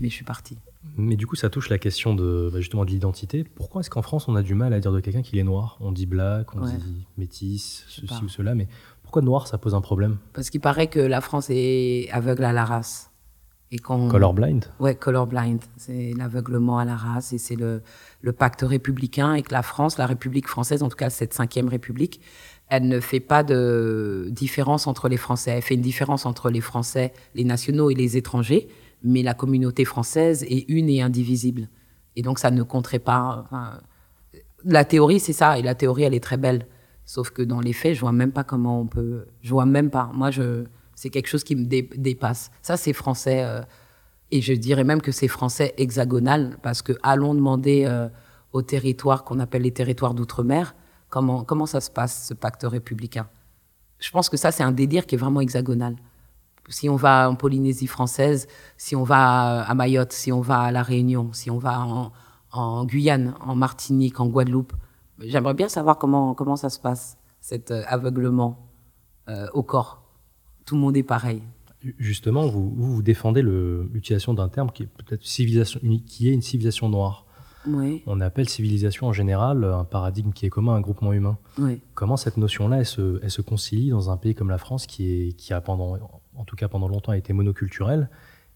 mais je suis partie. Mais du coup, ça touche la question de bah, justement de l'identité. Pourquoi est-ce qu'en France, on a du mal à dire de quelqu'un qu'il est noir? On dit black, on ouais. dit métis, ceci ou cela, mais pourquoi noir, ça pose un problème? Parce qu'il paraît que la France est aveugle à la race. Et qu'on... Colorblind? Ouais, colorblind. C'est l'aveuglement à la race et c'est le, le pacte républicain et que la France, la République française, en tout cas cette cinquième République, elle ne fait pas de différence entre les Français. Elle fait une différence entre les Français, les nationaux et les étrangers mais la communauté française est une et indivisible. Et donc ça ne compterait pas. La théorie, c'est ça, et la théorie, elle est très belle. Sauf que dans les faits, je vois même pas comment on peut. Je vois même pas. Moi, je, c'est quelque chose qui me dé, dépasse. Ça, c'est français, euh, et je dirais même que c'est français hexagonal, parce que allons demander euh, aux territoires qu'on appelle les territoires d'outre-mer, comment comment ça se passe ce pacte républicain? Je pense que ça, c'est un délire qui est vraiment hexagonal si on va en Polynésie française, si on va à Mayotte, si on va à La Réunion, si on va en, en Guyane, en Martinique, en Guadeloupe. J'aimerais bien savoir comment, comment ça se passe, cet euh, aveuglement euh, au corps. Tout le monde est pareil. Justement, vous, vous défendez l'utilisation d'un terme qui est peut-être civilisation, qui est une civilisation noire. Oui. On appelle civilisation en général un paradigme qui est commun à un groupement humain. Oui. Comment cette notion-là, elle se, elle se concilie dans un pays comme la France qui, est, qui a pendant en tout cas pendant longtemps, a été monoculturelle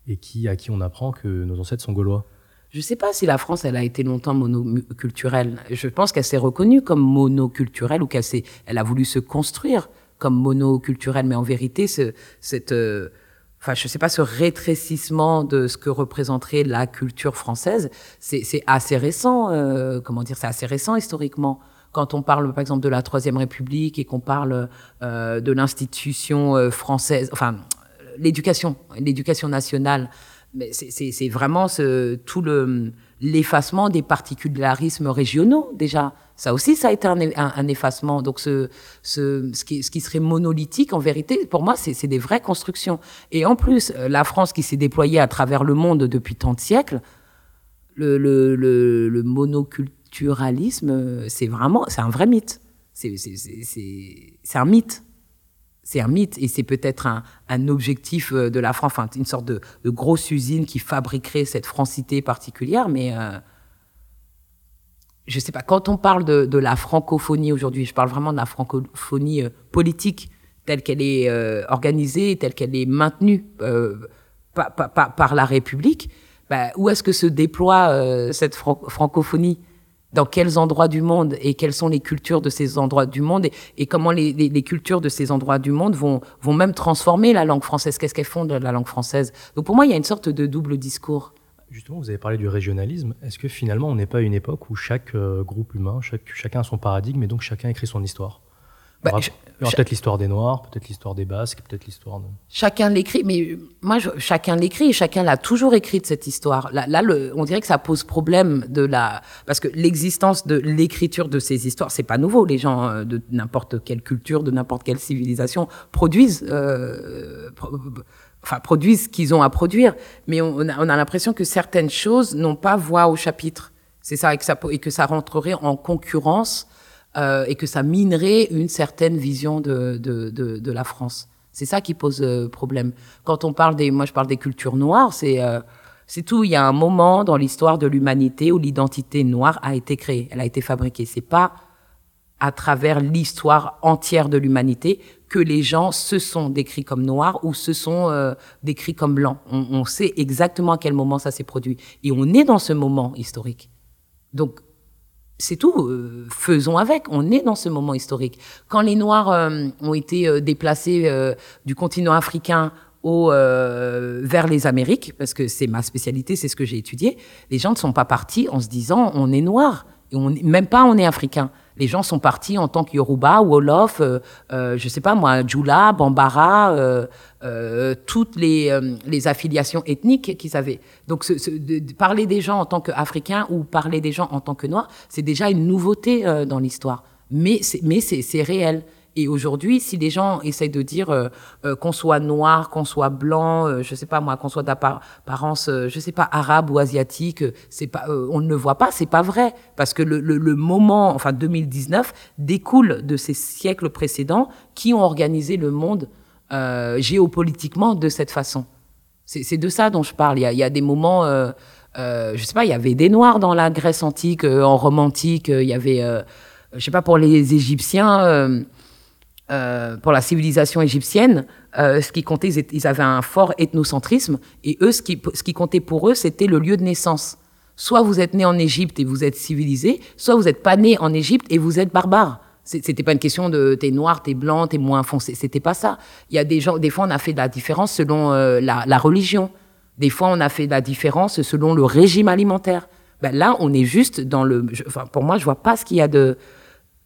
et qui, à qui on apprend que nos ancêtres sont gaulois Je ne sais pas si la France, elle a été longtemps monoculturelle. Je pense qu'elle s'est reconnue comme monoculturelle ou qu'elle elle a voulu se construire comme monoculturelle. Mais en vérité, ce, cette, euh, enfin, je sais pas, ce rétrécissement de ce que représenterait la culture française, c'est assez récent. Euh, comment dire, c'est assez récent historiquement quand on parle par exemple de la Troisième République et qu'on parle euh, de l'institution euh, française, enfin l'éducation, l'éducation nationale, mais c'est vraiment tout le l'effacement des particularismes régionaux déjà. Ça aussi, ça a été un, effacement. Donc ce, ce, ce, qui, serait monolithique, en vérité, pour moi, c'est des vraies constructions. Et en plus, la France qui s'est déployée à travers le monde depuis tant de siècles, le, le, le, le c'est vraiment, c'est un vrai mythe. C'est un mythe. C'est un mythe et c'est peut-être un, un, objectif euh, de la France, enfin une sorte de, grosse usine qui fabriquerait cette francité particulière, mais euh, je sais pas, quand on parle de, de la francophonie aujourd'hui, je parle vraiment de la francophonie euh, politique telle qu'elle est euh, organisée, telle qu'elle est maintenue par, par, par, la République, bah, où est-ce que se déploie cette fran francophonie? Dans quels endroits du monde et quelles sont les cultures de ces endroits du monde et, comment les, cultures de ces endroits du monde vont, même transformer la langue française. Qu'est-ce qu'elles font de la langue française? Donc pour moi, il y a une sorte de double discours. Justement, vous avez parlé du régionalisme. Est-ce que finalement, on n'est pas à une époque où chaque euh, groupe humain, chacun a son paradigme et donc chacun écrit son histoire? Bah, peut-être l'histoire des Noirs, peut-être l'histoire des Basques, peut-être l'histoire de... Chacun l'écrit, mais moi, je, chacun l'écrit et chacun l'a toujours écrite, cette histoire. Là, là le, on dirait que ça pose problème de la... Parce que l'existence de l'écriture de ces histoires, c'est pas nouveau. Les gens euh, de n'importe quelle culture, de n'importe quelle civilisation produisent... Euh, enfin, produisent ce qu'ils ont à produire. Mais on, on a, on a l'impression que certaines choses n'ont pas voix au chapitre. C'est ça et, que ça, et que ça rentrerait en concurrence euh, et que ça minerait une certaine vision de, de, la France. C'est ça qui pose euh, problème. Quand on parle des, moi je parle des cultures noires, c'est euh, c'est tout. Il y a un moment dans l'histoire de l'humanité où l'identité noire a été créée, elle a été fabriquée. C'est pas à travers l'histoire entière de l'humanité que les gens se sont décrits comme noirs ou se sont décrits comme blancs. On, on sait exactement à quel moment ça s'est produit et on est dans ce moment historique. Donc c'est tout. Euh, faisons avec. On est dans ce moment historique. Quand les Noirs euh, ont été euh, déplacés du continent africain au, vers les Amériques, parce que c'est ma spécialité, c'est ce que j'ai étudié, les gens ne sont pas partis en se disant on est noir. Et on, même pas on est africain. Les gens sont partis en tant que Yoruba, Wolof, euh, euh, je sais pas moi, Djoula, Bambara, euh, euh, toutes les, euh, les affiliations ethniques qu'ils avaient. Donc parler des gens en tant qu'Africains ou parler des gens en tant que Noirs, c'est déjà une nouveauté dans l'histoire. Mais c'est réel. Et aujourd'hui, si les gens essayent de dire euh, euh, qu'on soit noir, qu'on soit blanc, euh, je sais pas moi, qu'on soit d'apparence, euh, je sais pas arabe ou asiatique, c'est pas, euh, on ne le voit pas, c'est pas vrai, parce que le, le, le, moment, enfin 2019, découle de ces siècles précédents qui ont organisé le monde euh, géopolitiquement de cette façon. C'est de ça dont je parle. Il y a, il y a des moments. Euh, je sais pas, il y avait des noirs dans la Grèce antique, en Rome antique, il y avait, je sais pas, pour les Égyptiens, euh, pour la civilisation égyptienne, euh, ce qui comptait, ils avaient un fort ethnocentrisme, et eux, ce qui, ce qui comptait pour eux, c'était le lieu de naissance. Soit vous êtes né en Égypte et vous êtes civilisé, soit vous n'êtes pas né en Égypte et vous êtes barbare. C'était pas une question de t'es noir, t'es blanc, t'es moins foncé. C'était pas ça. Il y a des gens, des fois, on a fait de la différence selon euh, la, la, religion. Des fois, on a fait de la différence selon le régime alimentaire. Ben là, on est juste dans le. Je, enfin, pour moi, je vois pas ce qu'il y a de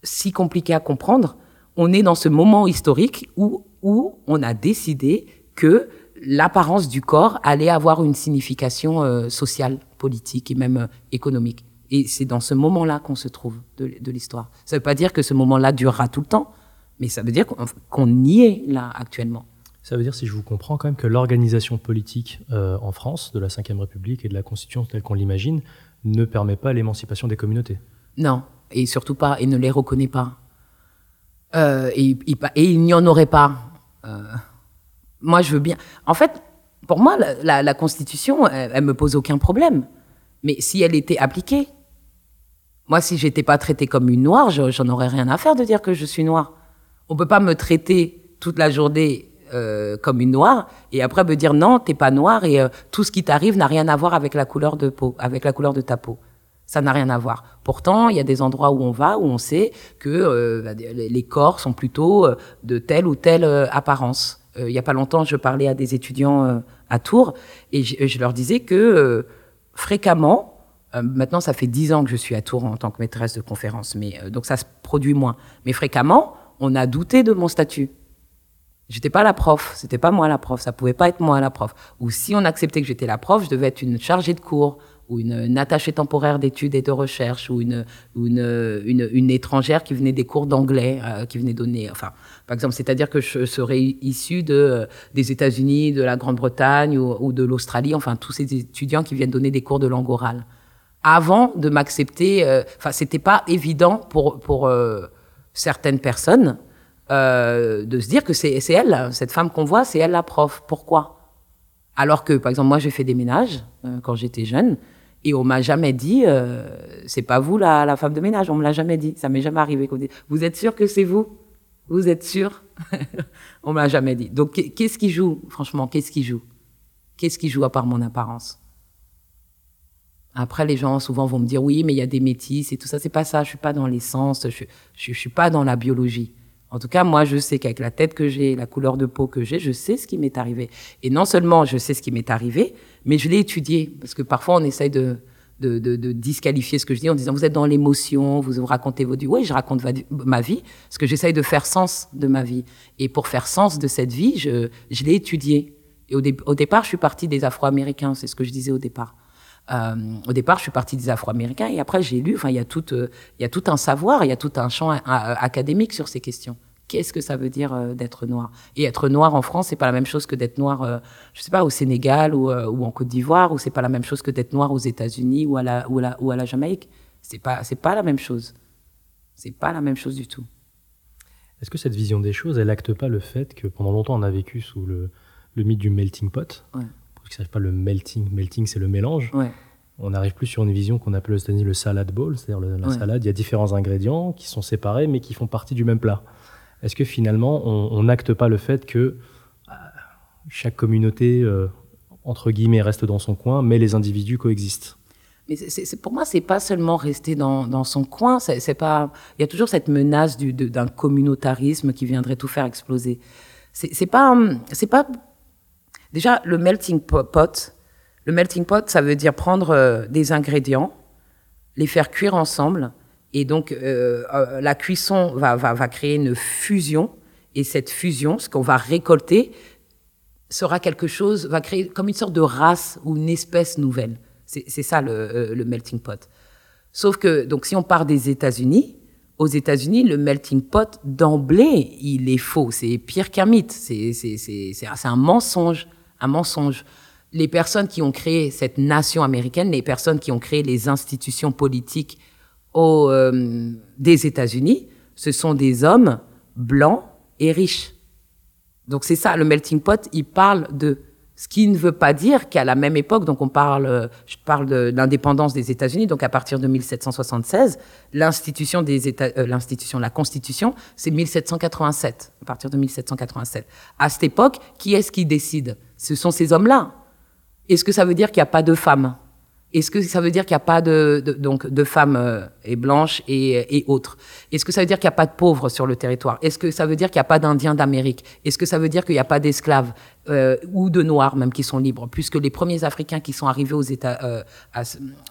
si compliqué à comprendre on est dans ce moment historique où, où on a décidé que l'apparence du corps allait avoir une signification euh, sociale, politique et même euh, économique. Et c'est dans ce moment-là qu'on se trouve de, de l'histoire. Ça ne veut pas dire que ce moment-là durera tout le temps, mais ça veut dire qu'on qu y est là actuellement. Ça veut dire, si je vous comprends, quand même que l'organisation politique euh, en France, de la Ve République et de la Constitution telle qu'on l'imagine, ne permet pas l'émancipation des communautés. Non, et surtout pas, et ne les reconnaît pas. Euh, et, il n'y en aurait pas. Euh, moi, je veux bien. En fait, pour moi, la, Constitution, elle, elle, me pose aucun problème. Mais si elle était appliquée, moi, si j'étais pas traitée comme une noire, j'en aurais rien à faire de dire que je suis noire. On peut pas me traiter toute la journée euh, comme une noire et après me dire non, t'es pas noire et tout ce qui t'arrive n'a rien à voir avec la couleur de peau, avec la couleur de ta peau. Ça n'a rien à voir. Pourtant, il y a des endroits où on va où on sait que euh, bah, les corps sont plutôt euh, de telle ou telle euh, apparence. Il y a pas longtemps, je parlais à des étudiants à Tours et je, je, leur disais que fréquemment, maintenant ça fait dix ans que je suis à Tours en tant que maîtresse de conférence, mais donc ça se produit moins. Mais fréquemment, on a douté de mon statut. J'étais pas la prof, c'était pas moi la prof, ça pouvait pas être moi la prof. Ou si on acceptait que j'étais la prof, je devais être une chargée de cours ou une, attachée temporaire d'études et de recherche, ou une, une, une, étrangère qui venait des cours d'anglais, euh, qui venait donner, enfin, par exemple, c'est-à-dire que je serais issue de, euh, des États-Unis, de la Grande-Bretagne ou, de l'Australie, enfin, tous ces étudiants qui viennent donner des cours de langue orale. Avant de m'accepter, euh, enfin, c'était pas évident pour, pour, euh, certaines personnes euh, de se dire que c'est elle, cette femme qu'on voit, c'est elle la prof. Pourquoi? Alors que, par exemple, moi, j'ai fait des ménages euh, quand j'étais jeune, et on m'a jamais dit, euh, c'est pas vous la, la, femme de ménage, on me l'a jamais dit, ça m'est jamais arrivé. Vous êtes sûr que c'est vous? Vous êtes sûr? [LAUGHS] On me l'a jamais dit. Donc, qu'est-ce qui joue, franchement, qu'est-ce qui joue? Qu'est-ce qui joue à part mon apparence? Après, les gens souvent vont me dire oui, mais il y a des métis et tout ça. C'est pas ça. Je suis pas dans l'essence. Je, je, je suis pas dans la biologie. En tout cas, moi, je sais qu'avec la tête que j'ai, la couleur de peau que j'ai, je sais ce qui m'est arrivé. Et non seulement je sais ce qui m'est arrivé, mais je l'ai étudié. Parce que parfois, on essaye de, de, de, de, disqualifier ce que je dis en disant vous êtes dans l'émotion, vous racontez vos vies. Oui, je raconte ma vie, parce que j'essaye de faire sens de ma vie. Et pour faire sens de cette vie, je, je l'ai étudié. Et au, au départ, je suis partie des Afro-Américains, c'est ce que je disais au départ. Euh, au départ, je suis partie des Afro-Américains et après j'ai lu. Enfin, il y a tout, euh, il y a tout un savoir, il y a tout un champ académique sur ces questions. Qu'est-ce que ça veut dire euh, d'être noir? Et être noir en France, c'est pas la même chose que d'être noir, euh, je sais pas, au Sénégal ou, ou en Côte d'Ivoire, ou c'est pas la même chose que d'être noir aux États-Unis ou à la ou à la, ou à la Jamaïque. C'est pas c'est pas la même chose. C'est pas la même chose du tout. Est-ce que cette vision des choses, elle acte pas le fait que pendant longtemps on a vécu sous le, le mythe du melting pot? Ouais qui pas le melting. Melting, c'est le mélange. On n'arrive plus sur une vision qu'on appelle aux États-Unis le salad bowl, c'est-à-dire la salade. Il y a différents ingrédients qui sont séparés mais qui font partie du même plat. Est-ce que finalement, on n'acte pas le fait que euh, chaque communauté, euh, entre guillemets, reste dans son coin, mais les individus coexistent? Mais pour moi, c'est pas seulement rester dans, dans son coin. C'est, pas. Il y a toujours cette menace du, d'un communautarisme qui viendrait tout faire exploser. C'est pas. C'est pas Déjà, le melting pot, le melting pot, ça veut dire prendre euh, des ingrédients, les faire cuire ensemble, et donc euh, euh, la cuisson va, va, va créer une fusion, et cette fusion, ce qu'on va récolter, sera quelque chose, va créer comme une sorte de race ou une espèce nouvelle. C'est ça le, le, melting pot. Sauf que, donc, si on part des États-Unis, aux États-Unis, le melting pot, d'emblée, il est faux. C'est pire qu'un mythe. C'est un mensonge un mensonge. Les personnes qui ont créé cette nation américaine, les personnes qui ont créé les institutions politiques au, euh, des États-Unis, ce sont des hommes blancs et riches. Donc c'est ça, le melting pot, il parle de ce qui ne veut pas dire qu'à la même époque, donc on parle, je parle de l'indépendance des États-Unis, donc à partir de 1776, l'institution des États, euh, l'institution, la Constitution, c'est 1787, à partir de 1787. À cette époque, qui est-ce qui décide? Ce sont ces hommes-là. Est-ce que ça veut dire qu'il n'y a pas de femmes? Est-ce que ça veut dire qu'il n'y a pas de, donc de femmes euh, et blanches et, et autres? Est-ce que ça veut dire qu'il n'y a pas de pauvres sur le territoire? Est-ce que ça veut dire qu'il n'y a pas d'Indiens d'Amérique? Est-ce que ça veut dire qu'il n'y a pas d'esclaves euh, ou de Noirs même qui sont libres? Puisque les premiers Africains qui sont arrivés aux États, euh,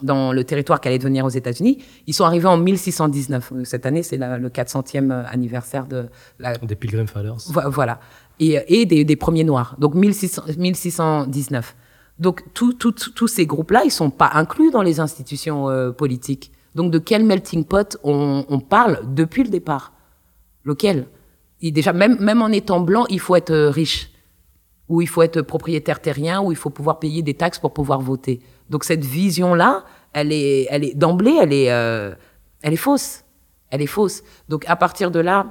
dans le territoire qui allait devenir aux États-Unis, ils sont arrivés en 1619. Cette année, c'est le 400e anniversaire de la... Des Pilgrim Fathers. Voilà et, des, des, premiers noirs, donc 1600, 1619. Donc tous ces groupes-là, ils sont pas inclus dans les institutions euh, politiques. Donc de quel melting pot on, parle depuis le départ? Lequel? Déjà, même, en étant blanc, il faut être euh, riche, ou il faut être propriétaire terrien, ou il faut pouvoir payer des taxes pour pouvoir voter. Donc cette vision-là, elle est, d'emblée, elle est, euh, elle est fausse. Elle est fausse. Donc à partir de là,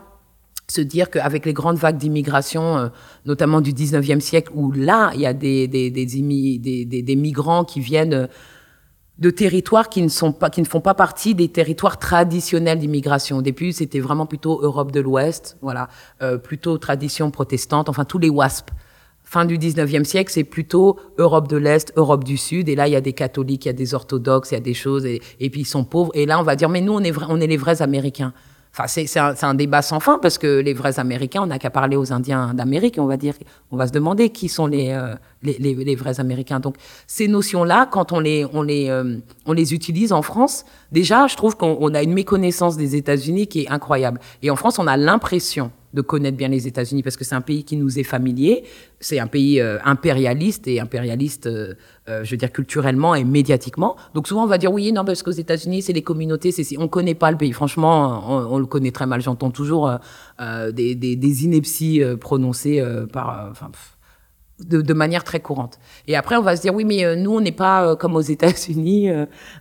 se dire qu'avec les grandes vagues d'immigration, euh, notamment du 19e siècle, où là, il y a des, des, des, des, migrants qui viennent euh, de territoires qui ne, sont pas, qui ne font pas partie des territoires traditionnels d'immigration. Au début, c'était vraiment plutôt Europe de l'Ouest, voilà, euh, plutôt tradition protestante, enfin tous les WASP. Fin du 19e siècle, c'est plutôt Europe de l'Est, Europe du Sud, et là, il y a des catholiques, il y a des orthodoxes, il y a des choses, et, et puis ils sont pauvres. Et là, on va dire, mais nous, on est, on est les vrais Américains. Enfin, c'est un, débat sans fin parce que les vrais Américains, on n'a qu'à parler aux Indiens d'Amérique, on va dire, on va se demander qui sont les, euh, les, les, les, vrais Américains. Donc, ces notions-là, quand on les, on les, euh, on les utilise en France, déjà, je trouve qu'on a une méconnaissance des États-Unis qui est incroyable. Et en France, on a l'impression de connaître bien les États-Unis parce que c'est un pays qui nous est familier, c'est un pays euh, impérialiste et impérialiste, euh, euh, je veux dire culturellement et médiatiquement. Donc souvent on va dire oui non parce qu'aux États-Unis c'est les communautés, c'est on connaît pas le pays. Franchement on, on le connaît très mal. J'entends toujours des, des, des, inepties prononcées par de, de, manière très courante. Et après, on va se dire, oui, mais nous, on n'est pas comme aux États-Unis,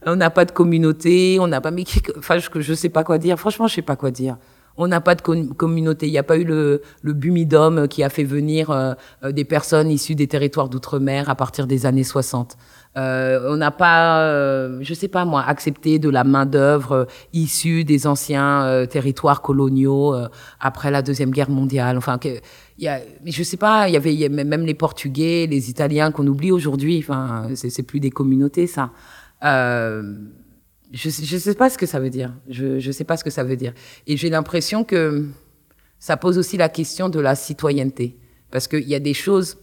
on n'a pas de communauté, on n'a pas, mais enfin, je, je sais pas quoi dire. Franchement, je sais pas quoi dire On n'a pas de communauté. Il n'y a pas eu le, le Bumidum qui a fait venir euh, euh, des personnes issues des territoires d'outre-mer à partir des années 60. Euh, on n'a pas, euh, je sais pas moi, accepté de la main d'œuvre euh, issue des anciens euh, territoires coloniaux après la deuxième guerre mondiale. Enfin, que, y a, je sais pas, il y avait même les Portugais, les Italiens qu'on oublie aujourd'hui. Enfin, c'est plus des communautés, ça. je je sais pas ce que ça veut dire. Je je sais pas ce que ça veut dire. Et j'ai l'impression que ça pose aussi la question de la citoyenneté, parce qu'il y a des choses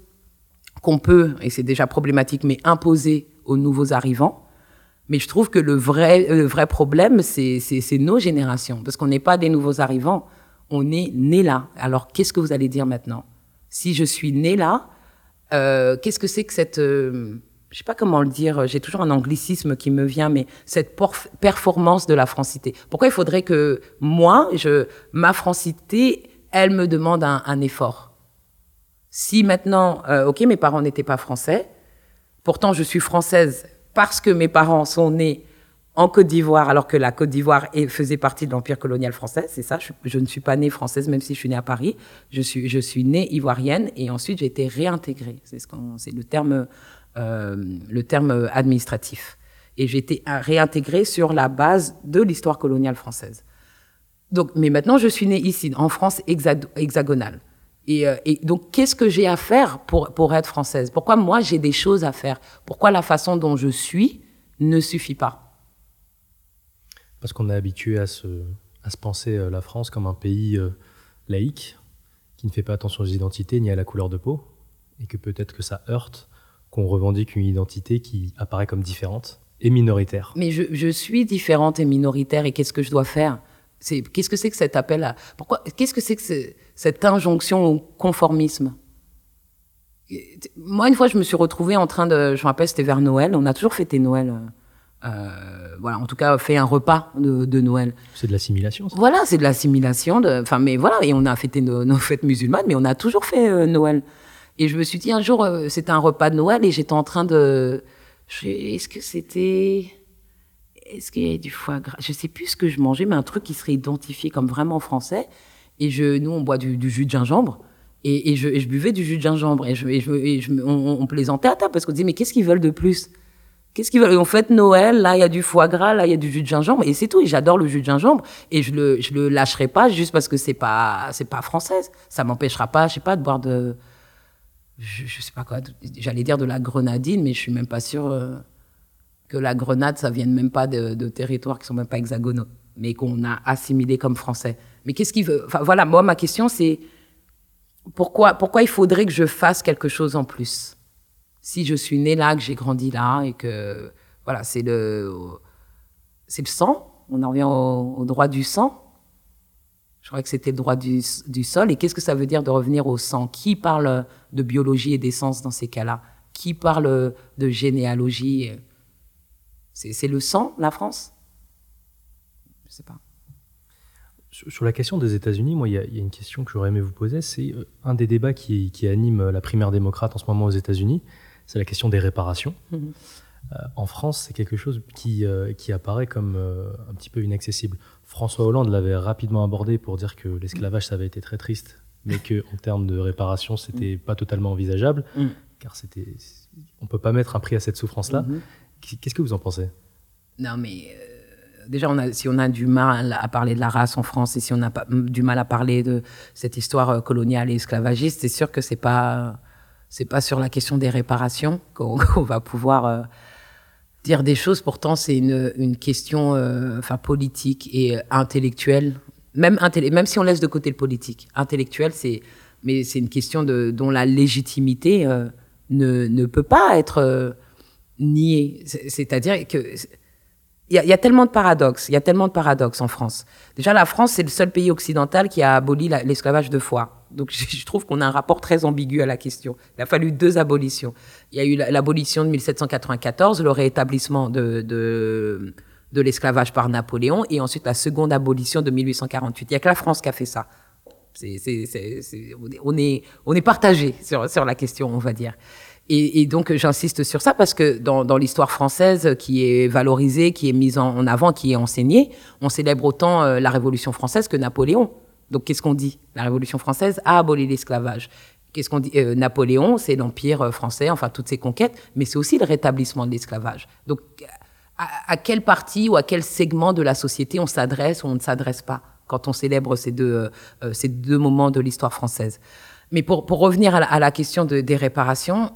qu'on peut, et c'est déjà problématique, mais imposer aux nouveaux arrivants. Mais je trouve que le vrai, le vrai problème, c'est nos générations, parce qu'on n'est pas des nouveaux arrivants, on est né là. Alors qu'est-ce que vous allez dire maintenant? Si je suis né là, euh, qu'est-ce que c'est que cette... Euh, je sais pas comment le dire, j'ai toujours un anglicisme qui me vient, mais cette performance de la francité. Pourquoi il faudrait que moi, je, ma francité, elle me demande un, effort? Si maintenant, euh, ok, mes parents n'étaient pas français, pourtant je suis française parce que mes parents sont nés en Côte d'Ivoire, alors que la Côte d'Ivoire faisait partie de l'empire colonial français. C'est ça, je, ne suis pas née française, même si je suis née à Paris. Je suis, je suis née ivoirienne et ensuite j'ai été réintégrée. C'est ce le terme, euh, le terme administratif. Et j'ai été réintégrée sur la base de l'histoire coloniale française. Donc, mais maintenant, je suis née ici, en France hexagonale. Euh, et, donc, qu'est-ce que j'ai à faire pour, pour être française? Pourquoi moi, j'ai des choses à faire? Pourquoi la façon dont je suis ne suffit pas? Parce qu'on est habitué à se, penser euh, la France comme un pays euh, laïque, qui ne fait pas attention aux identités ni à la couleur de peau, et que peut-être que ça heurte qu'on revendique une identité qui apparaît comme différente et minoritaire. Mais je, suis différente et minoritaire, et qu'est-ce que je dois faire? Qu'est-ce que c'est que cet appel à... Pourquoi Qu'est-ce que c'est que cette injonction au conformisme? Moi, une fois, je me suis retrouvée en train de... Je me rappelle, c'était vers Noël. On a toujours fêté Noël. Euh, voilà, en tout cas, fait un repas de, de Noël. C'est de l'assimilation, ça Voilà, c'est de l'assimilation. Enfin, mais voilà, et on a fêté nos, fêtes musulmanes, mais on a toujours fait euh, Noël. Et je me suis dit, un jour, euh, c'était un repas de Noël et j'étais en train de... Est-ce que c'était est-ce qu'il y a du foie gras? Je sais plus ce que je mangeais, mais un truc qui serait identifié comme vraiment français. Et je, nous, on boit du, jus de gingembre. Et, je, buvais du jus de gingembre. Et, je, on, plaisantait à table parce qu'on disait, mais qu'est-ce qu'ils veulent de plus? Qu'est-ce qu'ils veulent? On fête Noël, là, il y a du foie gras, là, il y a du jus de gingembre. Et c'est tout. Et j'adore le jus de gingembre. Et je le, je le lâcherai pas juste parce que c'est pas, c'est pas française. Ça m'empêchera pas, je sais pas, de boire de. Je, sais pas quoi. J'allais dire de la grenadine, mais je suis même pas sûre. Euh, que la grenade, ça vienne même pas de, territoires qui sont même pas hexagonaux, mais qu'on a assimilé comme français. Mais qu'est-ce qu'il veut Enfin voilà, moi ma question c'est pourquoi pourquoi il faudrait que je fasse quelque chose en plus? Si je suis né là, que j'ai grandi là et que voilà, c'est le c'est le sang. On en revient au, droit du sang. Je crois que c'était le droit du, sol. Et qu'est-ce que ça veut dire de revenir au sang? Qui parle de biologie et d'essence dans ces cas-là? Qui parle de généalogie? C'est le sang, la France? Je sais pas. Sur, la question des États-Unis, moi, il y, a une question que j'aurais aimé vous poser. C'est euh, un des débats qui, anime la primaire démocrate en ce moment aux États-Unis, c'est la question des réparations. Mhm. Euh, en France, c'est quelque chose qui, euh, qui apparaît comme un petit peu inaccessible. François Hollande l'avait rapidement abordé pour dire que l'esclavage, ça avait été très triste, mais que en termes de réparation, c'était mhm. pas totalement envisageable, mhm. car c'était, on peut pas mettre un prix à cette souffrance-là. Qu'est-ce que vous en pensez? Non, mais euh, déjà, on a, si on a du mal à parler de la race en France et si on a pas, du mal à parler de cette histoire euh, coloniale et esclavagiste, c'est sûr que c'est pas c'est pas sur la question des réparations [LAUGHS] qu'on va pouvoir euh, dire des choses. Pourtant, c'est une, question enfin politique et intellectuelle. Même, même si on laisse de côté le politique, intellectuel, c'est mais c'est une question dont la légitimité ne, ne peut pas être nier. C'est-à-dire que il y, a tellement de paradoxes. Il y a tellement de paradoxes en France. Déjà, la France, c'est le seul pays occidental qui a aboli l'esclavage de foi. Donc, [LAUGHS] je, trouve qu'on a un rapport très ambigu à la question. Il a fallu deux abolitions. Il y a eu l'abolition de 1794, le rétablissement de, de, de l'esclavage par Napoléon, et ensuite la seconde abolition de 1848. Il n'y a que la France qui a fait ça. On est, on est partagé sur, sur la question, on va dire. Et, et, donc j'insiste sur ça parce que dans, dans l'histoire française qui est valorisée, qui est mise en, avant, qui est enseignée, on célèbre autant euh, la Révolution française que Napoléon. Donc qu'est-ce qu'on dit? La Révolution française a aboli l'esclavage. Qu'est-ce qu'on dit? Euh, Napoléon, c'est l'empire euh, français, enfin toutes ses conquêtes, mais c'est aussi le rétablissement de l'esclavage. Donc à, quelle partie ou à quel segment de la société on s'adresse ou on ne s'adresse pas quand on célèbre ces deux, euh, ces deux moments de l'histoire française? Mais pour, pour revenir à la, question de, des réparations,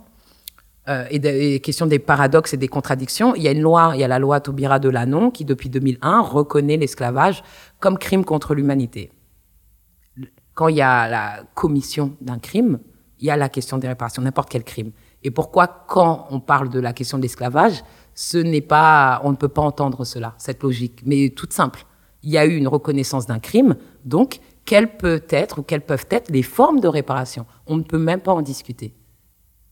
et des questions des paradoxes et des contradictions, il y a une loi, il y a la loi Taubira de Lannon qui, depuis 2001, reconnaît l'esclavage comme crime contre l'humanité quand il y a la commission d'un crime, il y a la question des réparations, n'importe quel crime. Et pourquoi, quand on parle de la question de l'esclavage, ce n'est pas, on ne peut pas entendre cela, cette logique, mais toute simple. Il y a eu une reconnaissance d'un crime, donc quelles peuvent être ou quelles peuvent être les formes de réparation? On ne peut même pas en discuter.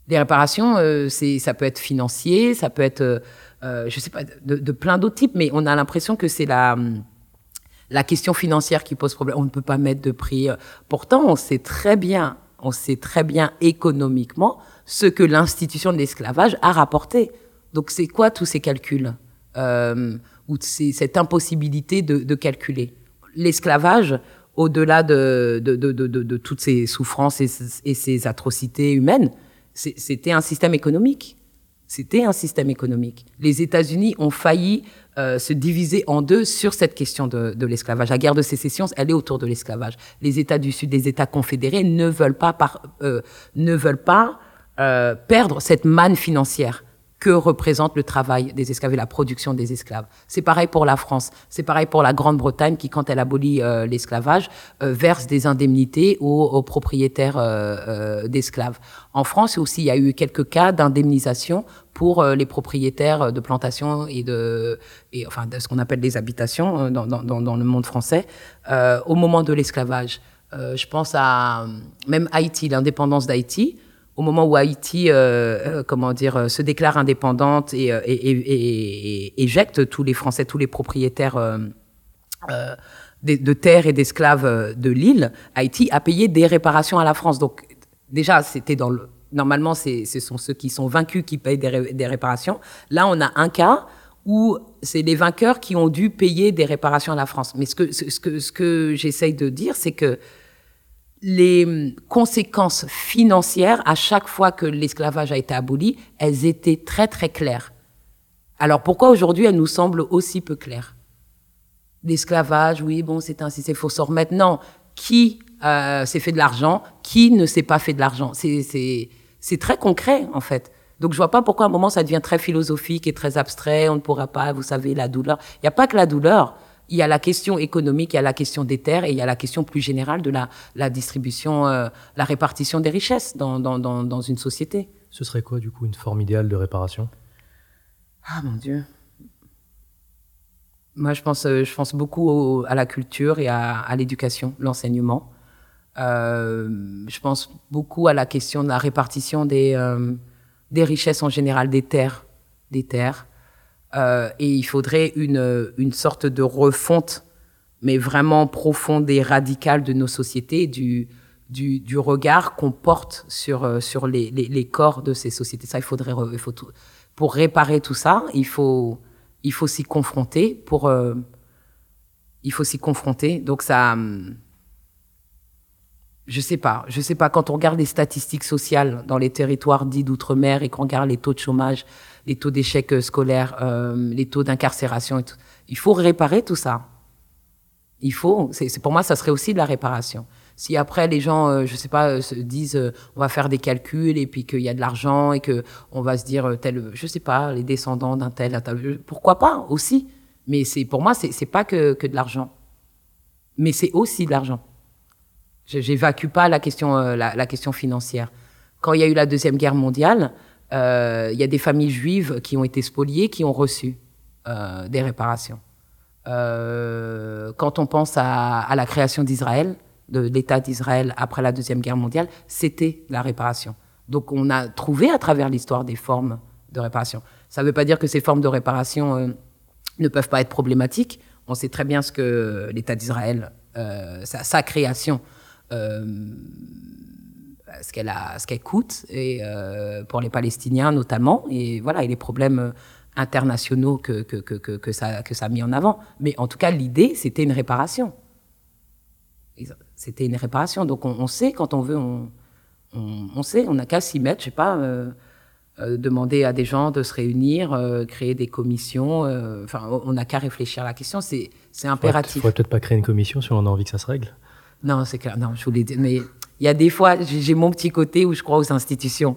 Les réparations, euh, ça peut être financier, ça peut être, euh, euh je sais pas, de, de plein d'autres types, mais on a l'impression que c'est la hum, la question financière qui pose problème. On ne peut pas mettre de prix. Pourtant, on sait très bien, on sait très bien économiquement ce que l'institution de l'esclavage a rapporté. Donc, c'est quoi tous ces calculs euh, ou c'est cette impossibilité de, calculer? L'esclavage, au-delà de, de, toutes ces souffrances et, et ces atrocités humaines, c'était un système économique. C'était un système économique. Les États-Unis ont failli euh, se diviser en deux sur cette question de, de l'esclavage. La guerre de sécession, elle est autour de l'esclavage. Les États du Sud, les États confédérés, ne veulent pas, par, euh, ne veulent pas euh, perdre cette manne financière que représente le travail des esclaves et la production des esclaves. C'est pareil pour la France, c'est pareil pour la Grande-Bretagne qui, quand elle abolit euh, l'esclavage, euh, verse des indemnités aux, propriétaires euh, d'esclaves. En France aussi, il y a eu quelques cas d'indemnisation pour les propriétaires de plantations et de, et, enfin, de ce qu'on appelle des habitations dans, dans, dans, le monde français au moment de l'esclavage. je pense à même Haïti, l'indépendance d'Haïti au moment où Haïti, euh, euh, comment dire, euh, se déclare indépendante et, et, éjecte tous les Français, tous les propriétaires de, terres et d'esclaves de l'île, Haïti a payé des réparations à la France. Donc déjà, c'était dans le normalement, ce sont ceux qui sont vaincus qui payent des, réparations. Là, on a un cas où c'est les vainqueurs qui ont dû payer des réparations à la France. Mais ce que, que, ce que j'essaye de dire, c'est que les conséquences financières, à chaque fois que l'esclavage a été aboli, elles étaient très très claires. Alors pourquoi aujourd'hui elles nous semblent aussi peu claires? L'esclavage, oui, bon, c'est ainsi, c'est s'en remettre. Non, qui euh, s'est fait de l'argent Qui ne s'est pas fait de l'argent? C'est très concret en fait. Donc je vois pas pourquoi à un moment ça devient très philosophique et très abstrait. On ne pourra pas, vous savez, la douleur. Il n'y a pas que la douleur il y a la question économique, il y a la question des terres et il y a la question plus générale de la, la distribution, euh, la répartition des richesses dans, dans, dans, dans, une société. Ce serait quoi, du coup, une forme idéale de réparation? Ah, mon Dieu. Moi, je pense, euh, je pense beaucoup à la culture et à, à l'éducation, l'enseignement. Euh, je pense beaucoup à la question de la répartition des, euh, des richesses en général, des terres. Des terres. Euh, et il faudrait une, une sorte de refonte, mais vraiment profonde et radicale de nos sociétés, du, du, du regard qu'on porte sur, euh, sur les, les, les, corps de ces sociétés. Ça, il faudrait, il faut tout, pour réparer tout ça, il faut, il faut s'y confronter. Pour, euh, il faut s'y confronter. Donc ça, hum, je sais pas, je sais pas. Quand on regarde les statistiques sociales dans les territoires dits d'outre-mer et qu'on regarde les taux de chômage, les taux d'échec euh, scolaire, euh, les taux d'incarcération. Il faut réparer tout ça. Il faut. C'est pour moi, ça serait aussi de la réparation. Si après les gens, euh, je sais pas, se disent, on va faire des calculs et puis qu'il y a de l'argent et que on va se dire tel, je sais pas, les descendants d'un tel, tel, pourquoi pas aussi. Mais c'est pour moi, c'est pas que, que de l'argent, mais c'est aussi de l'argent. J'évacue pas la question, la, question financière. Quand il y a eu la deuxième guerre mondiale, euh, il y a des familles juives qui ont été spoliées, qui ont reçu euh, des réparations. Euh, quand on pense à, la création d'Israël, de l'État d'Israël après la Deuxième Guerre mondiale, c'était la réparation. Donc on a trouvé à travers l'histoire des formes de réparation. Ça ne veut pas dire que ces formes de réparation euh, ne peuvent pas être problématiques. On sait très bien ce que l'État d'Israël, euh, sa, création, euh, ce qu'elle a, ce qu'elle coûte et euh, pour les Palestiniens notamment et voilà et les problèmes internationaux que que, que, que, ça que ça a mis en avant. Mais en tout cas, l'idée c'était une réparation. C'était une réparation. Donc on, sait, quand on veut, on, on, sait, on n'a qu'à s'y mettre, je sais pas, euh, euh, demander à des gens de se réunir, euh, créer des commissions. Enfin, on n'a qu'à réfléchir à la question, c'est impératif. Il faudrait peut-être pas créer une commission si on a envie que ça se règle. Non, c'est clair. Non, je voulais dire, mais il y a des fois, j'ai mon petit côté où je crois aux institutions.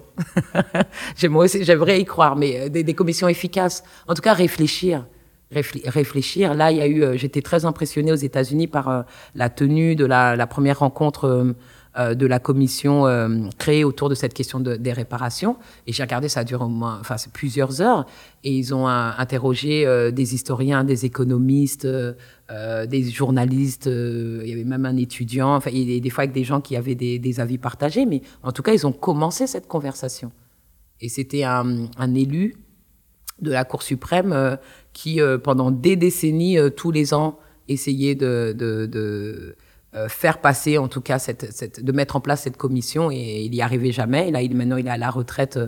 [LAUGHS] j'aimerais y croire, mais des, des, commissions efficaces. En tout cas, réfléchir réfléchir. Là, il y a eu, euh, j'étais très impressionnée aux États-Unis par euh, la tenue de la, première rencontre euh, de la commission créée autour de cette question des réparations. Et j'ai regardé, ça a duré au moins, enfin, c'est plusieurs heures. Et ils ont interrogé des historiens, des économistes, des journalistes. il y avait même un étudiant. Enfin, a des fois avec des gens qui avaient des, avis partagés. Mais en tout cas, ils ont commencé cette conversation. Et c'était un, un élu de la Cour suprême euh, qui, euh, pendant des décennies, euh, tous les ans, essayait de, de, faire passer, en tout cas, cette, cette, de mettre en place cette commission et il n'y arrivait jamais. Et là, il, maintenant, il est à la retraite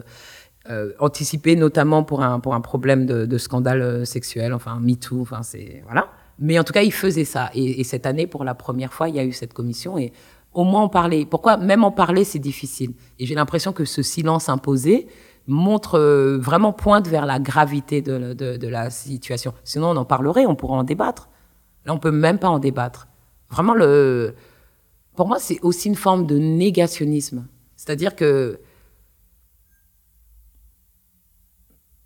anticipée, notamment pour un, pour un problème de, scandale sexuel, enfin, MeToo, enfin, c'est. Voilà. Mais en tout cas, il faisait ça. Et, et, cette année, pour la première fois, il y a eu cette commission et au moins en parler. Pourquoi? Même en parler, c'est difficile. Et j'ai l'impression que ce silence imposé, montre euh, vraiment pointe vers la gravité de, de, la situation. Sinon, on en parlerait, on pourrait en débattre. Là, on peut même pas en débattre. Vraiment, le, pour moi, c'est aussi une forme de négationnisme. C'est-à-dire que,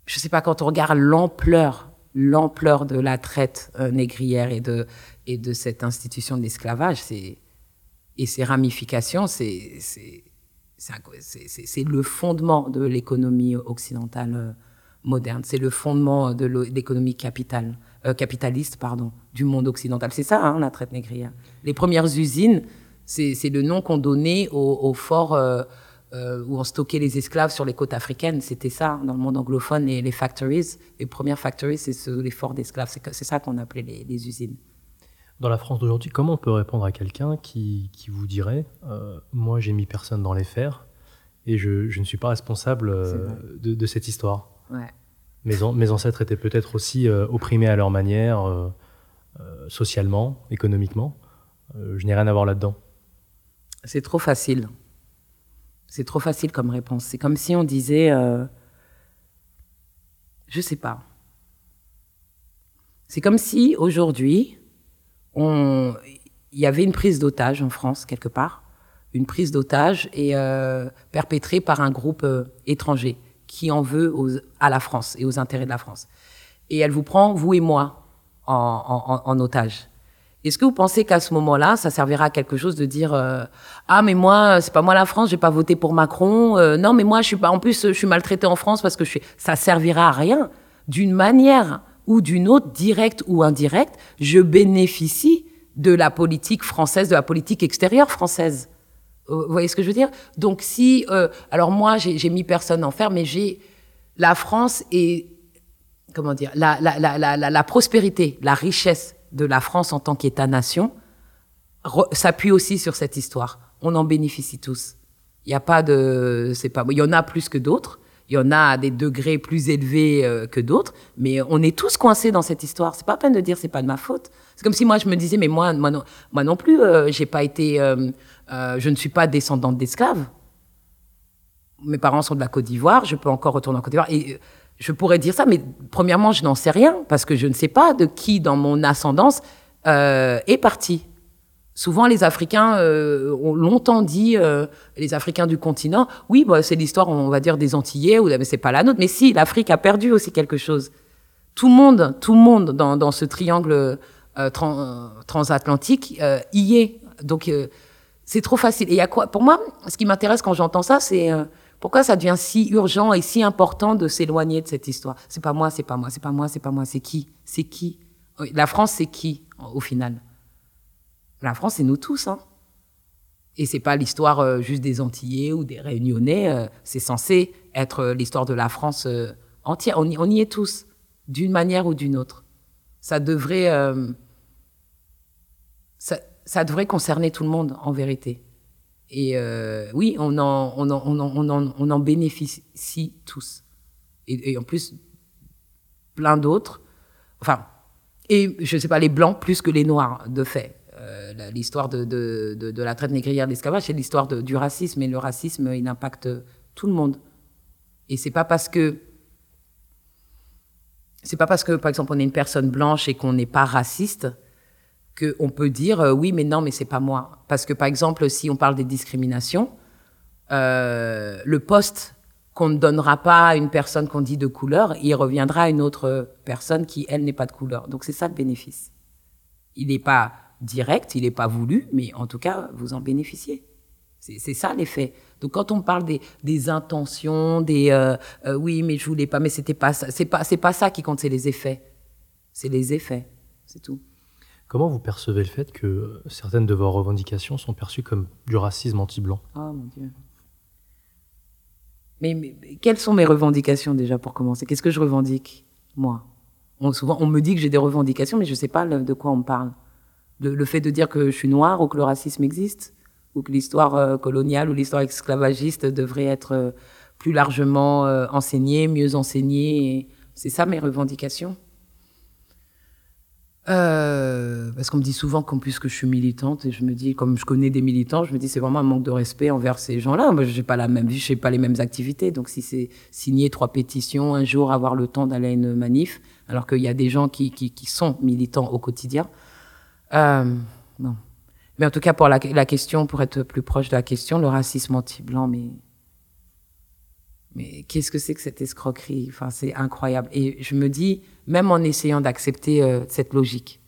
je sais pas, quand on regarde l'ampleur, l'ampleur de la traite euh, négrière et de, et de cette institution de l'esclavage, et ses ramifications, c'est, c'est le fondement de l'économie occidentale euh, moderne. C'est le fondement de l'économie capitale, euh, capitaliste pardon, du monde occidental. C'est ça, hein, la traite négrière. Les premières usines, c'est le nom qu'on donnait au fort euh, où on stockait les esclaves sur les côtes africaines. C'était ça, dans le monde anglophone, les, les factories. Les premières factories, c'est les forts d'esclaves. C'est ça qu'on appelait les usines. Dans la France d'aujourd'hui, comment on peut répondre à quelqu'un qui, qui, vous dirait euh, Moi, j'ai mis personne dans les fers et je, je ne suis pas responsable euh, de, de, cette histoire. Ouais. Mes, ancêtres étaient peut-être aussi euh, opprimés à leur manière, socialement, économiquement. je n'ai rien à voir là-dedans. C'est trop facile. C'est trop facile comme réponse. C'est comme si on disait Je sais pas. C'est comme si aujourd'hui, il y avait une prise d'otage en France quelque part, une prise d'otage et euh, perpétrée par un groupe euh, étranger qui en veut à la France et aux intérêts de la France. Et elle vous prend, vous et moi, en, otage. Est-ce que vous pensez qu'à ce moment-là, ça servira à quelque chose de dire euh, ah mais moi c'est pas moi la France, j'ai pas voté pour Macron. non mais moi je suis pas en plus je suis maltraité en France parce que je suis. Ça servira à rien. D'une manière ou d'une autre, directe ou indirecte, je bénéficie de la politique française, de la politique extérieure française. Euh, vous voyez ce que je veux dire? Donc si, euh, alors moi, j'ai mis personne en fer, mais j'ai la France et comment dire, la, la, la, la, prospérité, la richesse de la France en tant qu'État-nation s'appuie aussi sur cette histoire. On en bénéficie tous. Il n'y a pas de, c'est pas, il y en a plus que d'autres, il y en a à des degrés plus élevés euh, que d'autres, mais on est tous coincés dans cette histoire. C'est pas peine de dire c'est pas de ma faute. C'est comme si moi je me disais mais moi moi non, moi non plus euh, j'ai pas été euh, je ne suis pas descendante d'esclaves. Mes parents sont de la Côte d'Ivoire, je peux encore retourner en Côte d'Ivoire et je pourrais dire ça mais premièrement je n'en sais rien parce que je ne sais pas de qui dans mon ascendance est parti. Souvent, les Africains euh, ont longtemps dit, euh, les Africains du continent, oui, bah, c'est l'histoire, on va dire, des Antillais, ou, mais c'est pas la nôtre. Mais si, l'Afrique a perdu aussi quelque chose. Tout le monde, tout le monde dans, ce triangle euh, transatlantique y est. Donc, c'est trop facile. Et y a quoi? Pour moi, ce qui m'intéresse quand j'entends ça, c'est pourquoi ça devient si urgent et si important de s'éloigner de cette histoire? C'est pas moi, c'est pas moi, c'est pas moi, c'est pas moi, c'est qui? C'est qui? La France, c'est qui au final? La France, c'est nous tous. Hein. Et c'est pas l'histoire euh, juste des Antillais ou des Réunionnais. Euh, c'est censé être euh, l'histoire de la France entière. On y, est tous, d'une manière ou d'une autre. Ça devrait, ça, devrait concerner tout le monde, en vérité. Et oui, on en, bénéficie tous. Et, en plus, plein d'autres. Enfin, et je ne sais pas, les blancs plus que les noirs, de fait. l'histoire de, la traite négrière d'esclavage, c'est l'histoire du racisme. Et le racisme, il impacte tout le monde. Et c'est pas parce que c'est pas parce que, par exemple, on est une personne blanche et qu'on n'est pas raciste qu'on peut dire euh, oui, mais non, mais c'est pas moi. Parce que, par exemple, si on parle des discriminations, euh, le poste qu'on ne donnera pas à une personne qu'on dit de couleur, il reviendra à une autre personne qui, elle, n'est pas de couleur. Donc, c'est ça le bénéfice. Il n'est pas direct, il n'est pas voulu, mais en tout cas, vous en bénéficiez. C'est ça l'effet. Donc quand on parle des, intentions, des euh, oui mais je voulais pas, mais c'était pas c'est pas c'est pas ça qui compte, c'est les effets. C'est les effets, c'est tout. Comment vous percevez le fait que certaines de vos revendications sont perçues comme du racisme anti-blanc? Oh mon Dieu. Mais, quelles sont mes revendications déjà pour commencer? Qu'est-ce que je revendique moi? On, Souvent on me dit que j'ai des revendications, mais je sais pas de quoi on me parle. le fait de dire que je suis noire ou que le racisme existe ou que l'histoire euh, coloniale ou l'histoire esclavagiste devrait être euh, plus largement euh, enseignée, mieux enseignée. C'est ça mes revendications? Parce qu'on me dit souvent qu'en plus que je suis militante, et je me dis, comme je connais des militants, je me dis c'est vraiment un manque de respect envers ces gens-là. Moi, j'ai pas la même vie, je pas les mêmes activités. Donc, si c'est signer trois pétitions un jour, avoir le temps d'aller à une manif, alors qu'il y a des gens qui, qui, qui sont militants au quotidien, euh, non. Mais en tout cas, pour la, question, pour être plus proche de la question, le racisme anti-blanc, mais, mais qu'est-ce que c'est que cette escroquerie? Enfin, c'est incroyable. Et je me dis, même en essayant d'accepter euh, cette logique,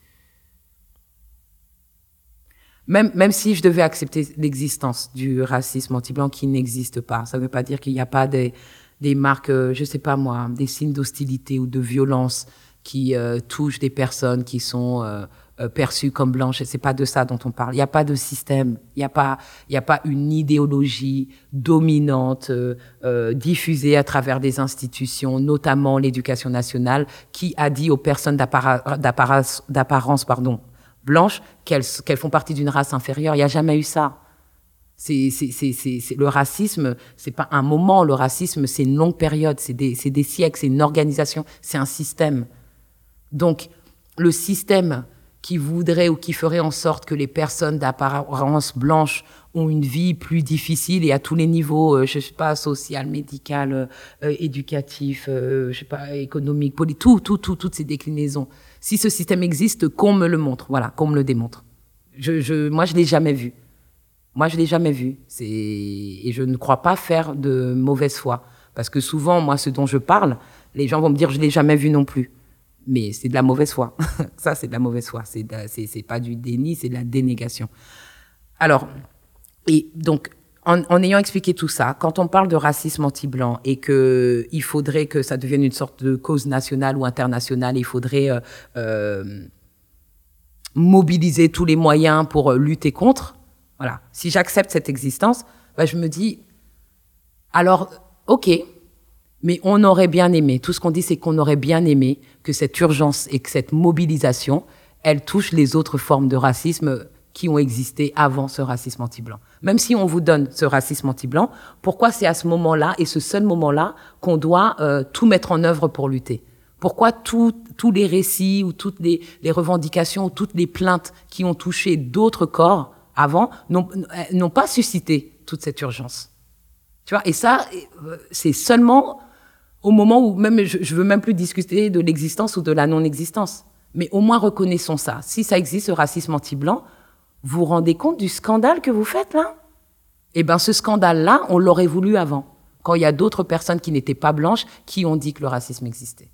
même, même si je devais accepter l'existence du racisme anti-blanc qui n'existe pas, ça ne veut pas dire qu'il n'y a pas des, des marques, euh, je sais pas moi, des signes d'hostilité ou de violence qui euh, touchent des personnes qui sont euh, perçue comme blanche. Et c'est pas de ça dont on parle. Il n'y a pas de système. Il n'y a pas, il y a pas une idéologie dominante euh, euh, diffusée à travers des institutions, notamment l'éducation nationale, qui a dit aux personnes d'apparence, pardon, blanches qu'elles font partie d'une race inférieure. Il n'y a jamais eu ça. C'est, le racisme, c'est pas un moment. Le racisme, c'est une longue période. C'est des, c'est des siècles. C'est une organisation. C'est un système. Donc, le système qui voudrait ou qui ferait en sorte que les personnes d'apparence blanche ont une vie plus difficile et à tous les niveaux, euh, je sais pas, social, médical, euh, euh, éducatif, je sais pas, économique, politique, tout, tout, tout, toutes ces déclinaisons. Si ce système existe, qu'on me le montre, voilà, qu'on me le démontre. Je, je, moi, je l'ai jamais vu. Moi, je l'ai jamais vu. C'est et je ne crois pas faire de mauvaise foi parce que souvent, moi, ce dont je parle, les gens vont me dire, je l'ai jamais vu non plus mais c'est de la mauvaise foi. [LAUGHS] ça, c'est de la mauvaise foi. C'est, pas du déni, c'est de la dénégation. Alors, et donc, en, en, ayant expliqué tout ça, quand on parle de racisme anti-blanc et que il faudrait que ça devienne une sorte de cause nationale ou internationale, il faudrait euh, euh, mobiliser tous les moyens pour euh, lutter contre. Voilà. Si j'accepte cette existence, bah, je me dis, alors, ok, mais on aurait bien aimé, tout ce qu'on dit, c'est qu'on aurait bien aimé que cette urgence et que cette mobilisation, elle touche les autres formes de racisme qui ont existé avant ce racisme anti-blanc. Même si on vous donne ce racisme anti-blanc, pourquoi c'est à ce moment-là et ce seul moment-là qu'on doit euh, tout mettre en œuvre pour lutter? Pourquoi tous les récits ou toutes les, les, revendications ou toutes les plaintes qui ont touché d'autres corps avant n'ont pas suscité toute cette urgence? Tu vois, et ça, euh, c'est seulement au moment où même je, je veux même plus discuter de l'existence ou de la non-existence. Mais au moins reconnaissons ça. Si ça existe, ce racisme anti-blanc, vous vous rendez compte du scandale que vous faites là? Eh ben, ce scandale-là, on l'aurait voulu avant, quand il y a d'autres personnes qui n'étaient pas blanches qui ont dit que le racisme existait.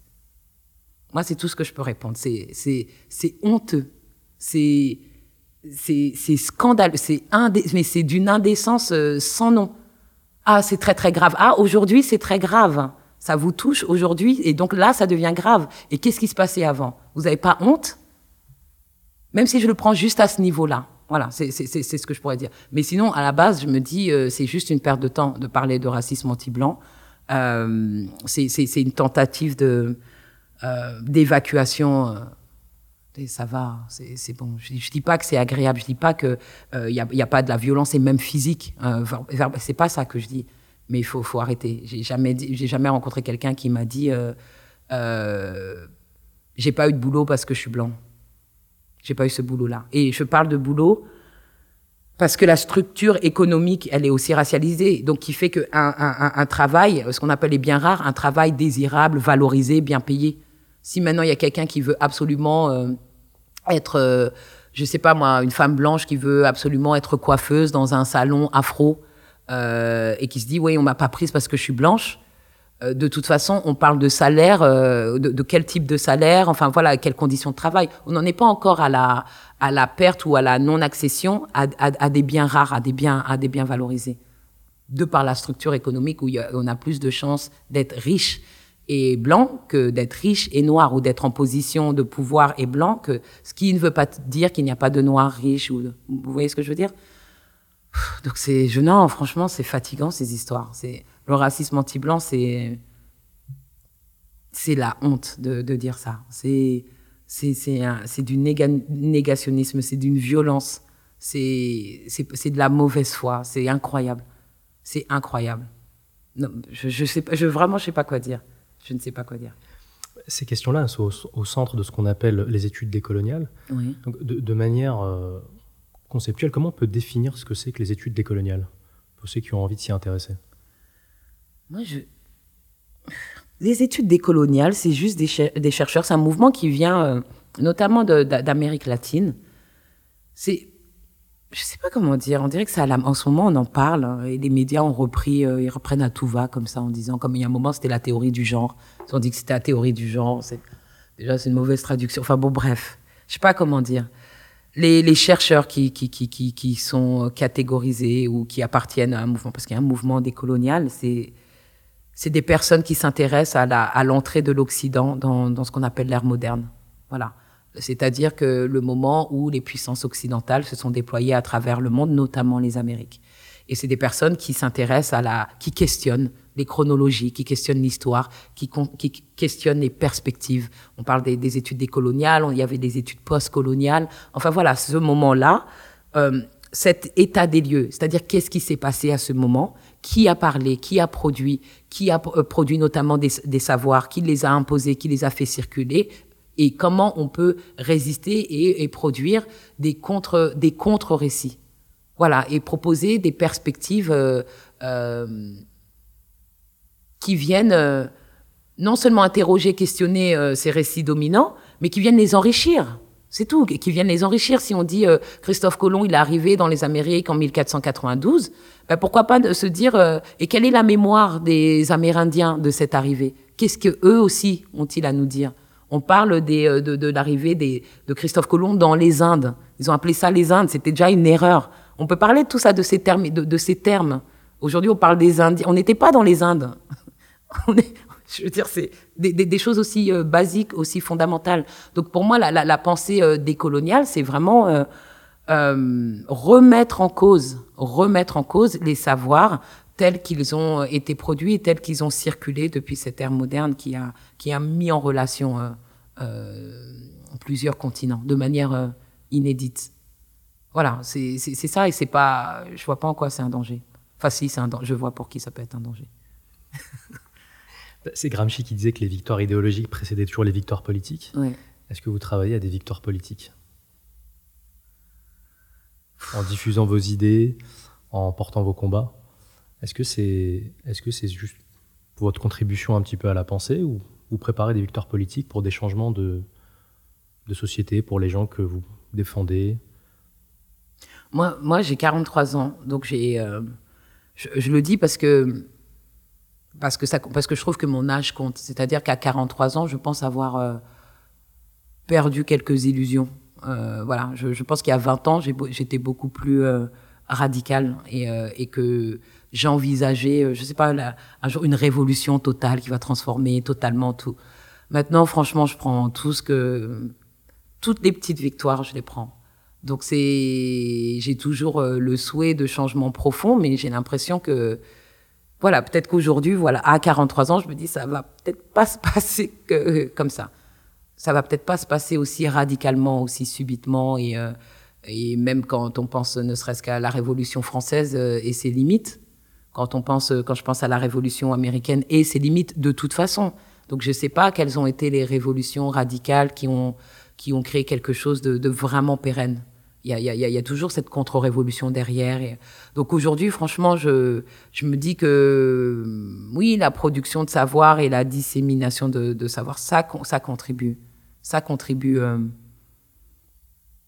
Moi, c'est tout ce que je peux répondre. C'est c'est c'est honteux. C'est c'est c'est scandaleux. C'est mais c'est d'une indécence euh, sans nom. Ah, c'est très très grave. Ah, aujourd'hui, c'est très grave ça vous touche aujourd'hui, et donc là, ça devient grave. Et qu'est-ce qui se passait avant? Vous n'avez pas honte? Même si je le prends juste à ce niveau-là. Voilà, c'est ce que je pourrais dire. Mais sinon, à la base, je me dis, euh, c'est juste une perte de temps de parler de racisme anti-blanc. Euh, c'est une tentative de euh, d'évacuation. et ça va, c'est bon. Je, je dis pas que c'est agréable. Je dis pas que il y a, y, a, pas de la violence et même physique. c'est pas ça que je dis mais il faut, faut arrêter. J'ai jamais, jamais rencontré quelqu'un qui m'a dit euh, euh, j'ai pas eu de boulot parce que je suis blanc. J'ai pas eu ce boulot-là. Et je parle de boulot parce que la structure économique, elle est aussi racialisée, donc qui fait qu'un un, un, travail, ce qu'on appelle les biens rares, un travail désirable, valorisé, bien payé. Si maintenant il y a quelqu'un qui veut absolument euh, être, euh, je sais pas moi, une femme blanche qui veut absolument être coiffeuse dans un salon afro euh, et qui se dit oui on m'a pas prise parce que je suis blanche, euh, de toute façon, on parle de salaire, euh, de, quel type de salaire, enfin voilà, quelles conditions de travail. On n'en est pas encore à la, à la perte ou à la non-accession à, à, des biens rares, à des biens, à des biens valorisés. De par la structure économique où on a plus de chances d'être riche et blanc que d'être riche et noir ou d'être en position de pouvoir et blanc que ce qui ne veut pas dire qu'il n'y a pas de noir riche ou vous voyez ce que je veux dire? Donc c'est je non franchement c'est fatigant ces histoires c'est le racisme anti-blanc, c'est c'est la honte de, dire ça. C'est c'est du négationnisme, c'est d'une violence, c'est de la mauvaise foi. C'est incroyable. C'est incroyable. Non, je, je sais pas, je vraiment je sais pas quoi dire. Je ne sais pas quoi dire. Ces questions-là sont au, centre de ce qu'on appelle les études décoloniales. Donc de, manière euh, conceptuelle, comment on peut définir ce que c'est que les études décoloniales pour ceux qui ont envie de s'y intéresser? Moi, je... Les études décoloniales, c'est juste des, des chercheurs. C'est un mouvement qui vient euh, notamment d'Amérique latine. C'est, je sais pas comment dire. On dirait que ça, en ce moment, on en parle hein, et les médias ont repris, euh, ils reprennent à tout va comme ça en disant, comme il y a un moment, c'était la théorie du genre. Ils ont dit que c'était la théorie du genre. C'est déjà c'est une mauvaise traduction. Enfin bon, bref, je sais pas comment dire. Les, les, chercheurs qui, qui, qui, qui, qui sont catégorisés ou qui appartiennent à un mouvement, parce qu'il y a un mouvement décolonial, c'est c'est des personnes qui s'intéressent à l'entrée de l'Occident dans, dans, ce qu'on appelle l'ère moderne. Voilà. C'est-à-dire que le moment où les puissances occidentales se sont déployées à travers le monde, notamment les Amériques. Et c'est des personnes qui s'intéressent à la, qui questionnent les chronologies, qui questionnent l'histoire, qui, qui, questionnent les perspectives. On parle des, des études décoloniales, il y avait des études post-coloniales. Enfin voilà, ce moment-là, euh, cet état des lieux, c'est-à-dire qu'est-ce qui s'est passé à ce moment, qui a parlé, qui a produit, qui a euh, produit notamment des, savoirs, qui les a imposés, qui les a fait circuler, et comment on peut résister et, produire des contre des contre récits. Voilà, et proposer des perspectives euh, qui viennent non seulement interroger, questionner ces récits dominants, mais qui viennent les enrichir. C'est tout, qui viennent les enrichir. Si on dit Christophe Colomb, il est arrivé dans les Amériques en 1492, ben pourquoi pas se dire euh, et quelle est la mémoire des Amérindiens de cette arrivée? Qu'est-ce que eux aussi ont-ils à nous dire? On parle euh, de, de l'arrivée de Christophe Colomb dans les Indes. Ils ont appelé ça les Indes. C'était déjà une erreur. On peut parler de tout ça, de ces termes. De ces termes. Aujourd'hui, on parle des Indiens. On n'était pas dans les Indes. [LAUGHS] on est, je veux dire, c'est des, des, choses aussi euh, basiques, aussi fondamentales. Donc pour moi, la, la, la pensée décoloniale, c'est vraiment euh, remettre en cause, remettre en cause les savoirs tels qu'ils ont été produits et tels qu'ils ont circulé depuis cette ère moderne qui a, qui a mis en relation euh, euh, plusieurs continents de manière euh, inédite. Voilà, c'est ça et c'est pas, je vois pas en quoi c'est un danger. Enfin, si, c'est un je vois pour qui ça peut être un danger. [LAUGHS] c'est Gramsci qui disait que les victoires idéologiques précédaient toujours les victoires politiques. Est-ce que vous travaillez à des victoires politiques? En diffusant vos idées, en portant vos combats? Est-ce que c'est est -ce c'est juste votre contribution un petit peu à la pensée ou vous préparez des victoires politiques pour des changements de, de société, pour les gens que vous défendez? Moi, moi j'ai 43 ans, donc j'ai, euh, je, le dis parce que, parce, que ça, parce que je trouve que mon âge compte. C'est-à-dire qu'à 43 ans, je pense avoir euh, perdu quelques illusions. Euh, voilà, je, je pense qu'il y a 20 ans, j'étais beaucoup plus euh, radical et, euh, et que j'envisageais, je sais pas, un jour une révolution totale qui va transformer totalement tout. Maintenant, franchement, je prends tout ce que, toutes les petites victoires, je les prends. Donc c'est, j'ai toujours le souhait de changement profond, mais j'ai l'impression que, voilà, peut-être qu'aujourd'hui, voilà, à 43 ans, je me dis ça va peut-être pas se passer que, comme ça ça va peut-être pas se passer aussi radicalement, aussi subitement et, euh, même quand on pense ne serait-ce qu'à la Révolution française euh, et ses limites, quand on pense, quand je pense à la Révolution américaine et ses limites de toute façon. Donc je sais pas quelles ont été les révolutions radicales qui ont qui ont créé quelque chose de, vraiment pérenne. Il y, a, toujours cette contre-révolution derrière. Donc aujourd'hui, franchement, je, je me dis que oui, la production de savoir et la dissémination de, savoir, ça, ça contribue. Ça contribue. Euh,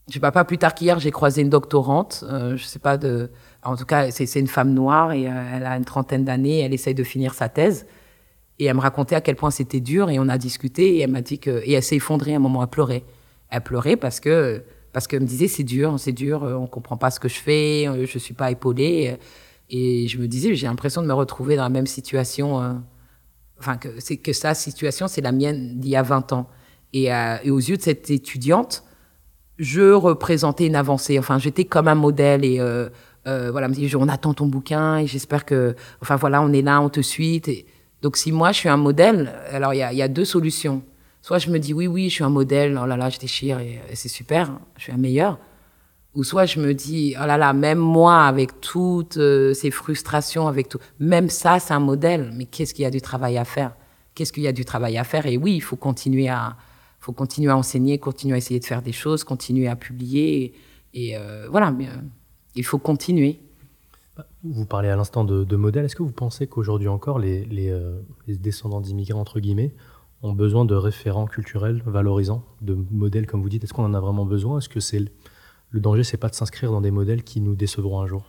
je sais pas, pas plus tard qu'hier, j'ai croisé une doctorante. Euh, je sais pas de. En tout cas, c'est une femme noire et euh, elle a une trentaine d'années. Elle essaye de finir sa thèse. Et elle me racontait à quel point c'était dur et on a discuté et elle m'a dit que. Et elle s'est effondrée à un moment, elle pleurait. Elle pleurait parce que. Parce qu'elle me disait c'est dur, c'est dur, on comprend pas ce que je fais, je suis pas épaulée. Et je me disais, j'ai l'impression de me retrouver dans la même situation. Euh, enfin, que, c'est que sa situation, c'est la mienne d'il y a 20 ans. Et, euh, et aux yeux de cette étudiante, je représentais une avancée. Enfin, j'étais comme un modèle et euh, euh, voilà, on attend ton bouquin et j'espère que, enfin voilà, on est là, on te suit. Donc si moi je suis un modèle, alors il y a, y a, deux solutions. Soit je me dis oui, oui, je suis un modèle, oh là là, je déchire et, c'est super, je suis un meilleur. Ou soit je me dis oh là là, même moi avec toutes euh, ces frustrations, avec tout, même ça c'est un modèle. Mais qu'est-ce qu'il y a du travail à faire? Qu'est-ce qu'il y a du travail à faire? Et oui, il faut continuer à, faut continuer à enseigner, continuer à essayer de faire des choses, continuer à publier. Et, euh, voilà, euh, il faut continuer. Vous parlez à l'instant de, de modèles. Est-ce que vous pensez qu'aujourd'hui encore, les, les, les descendants d'immigrants, entre guillemets, ont besoin de référents culturels valorisants, de modèles, comme vous dites Est-ce qu'on en a vraiment besoin? Est-ce que c'est le danger, c'est pas de s'inscrire dans des modèles qui nous décevront un jour?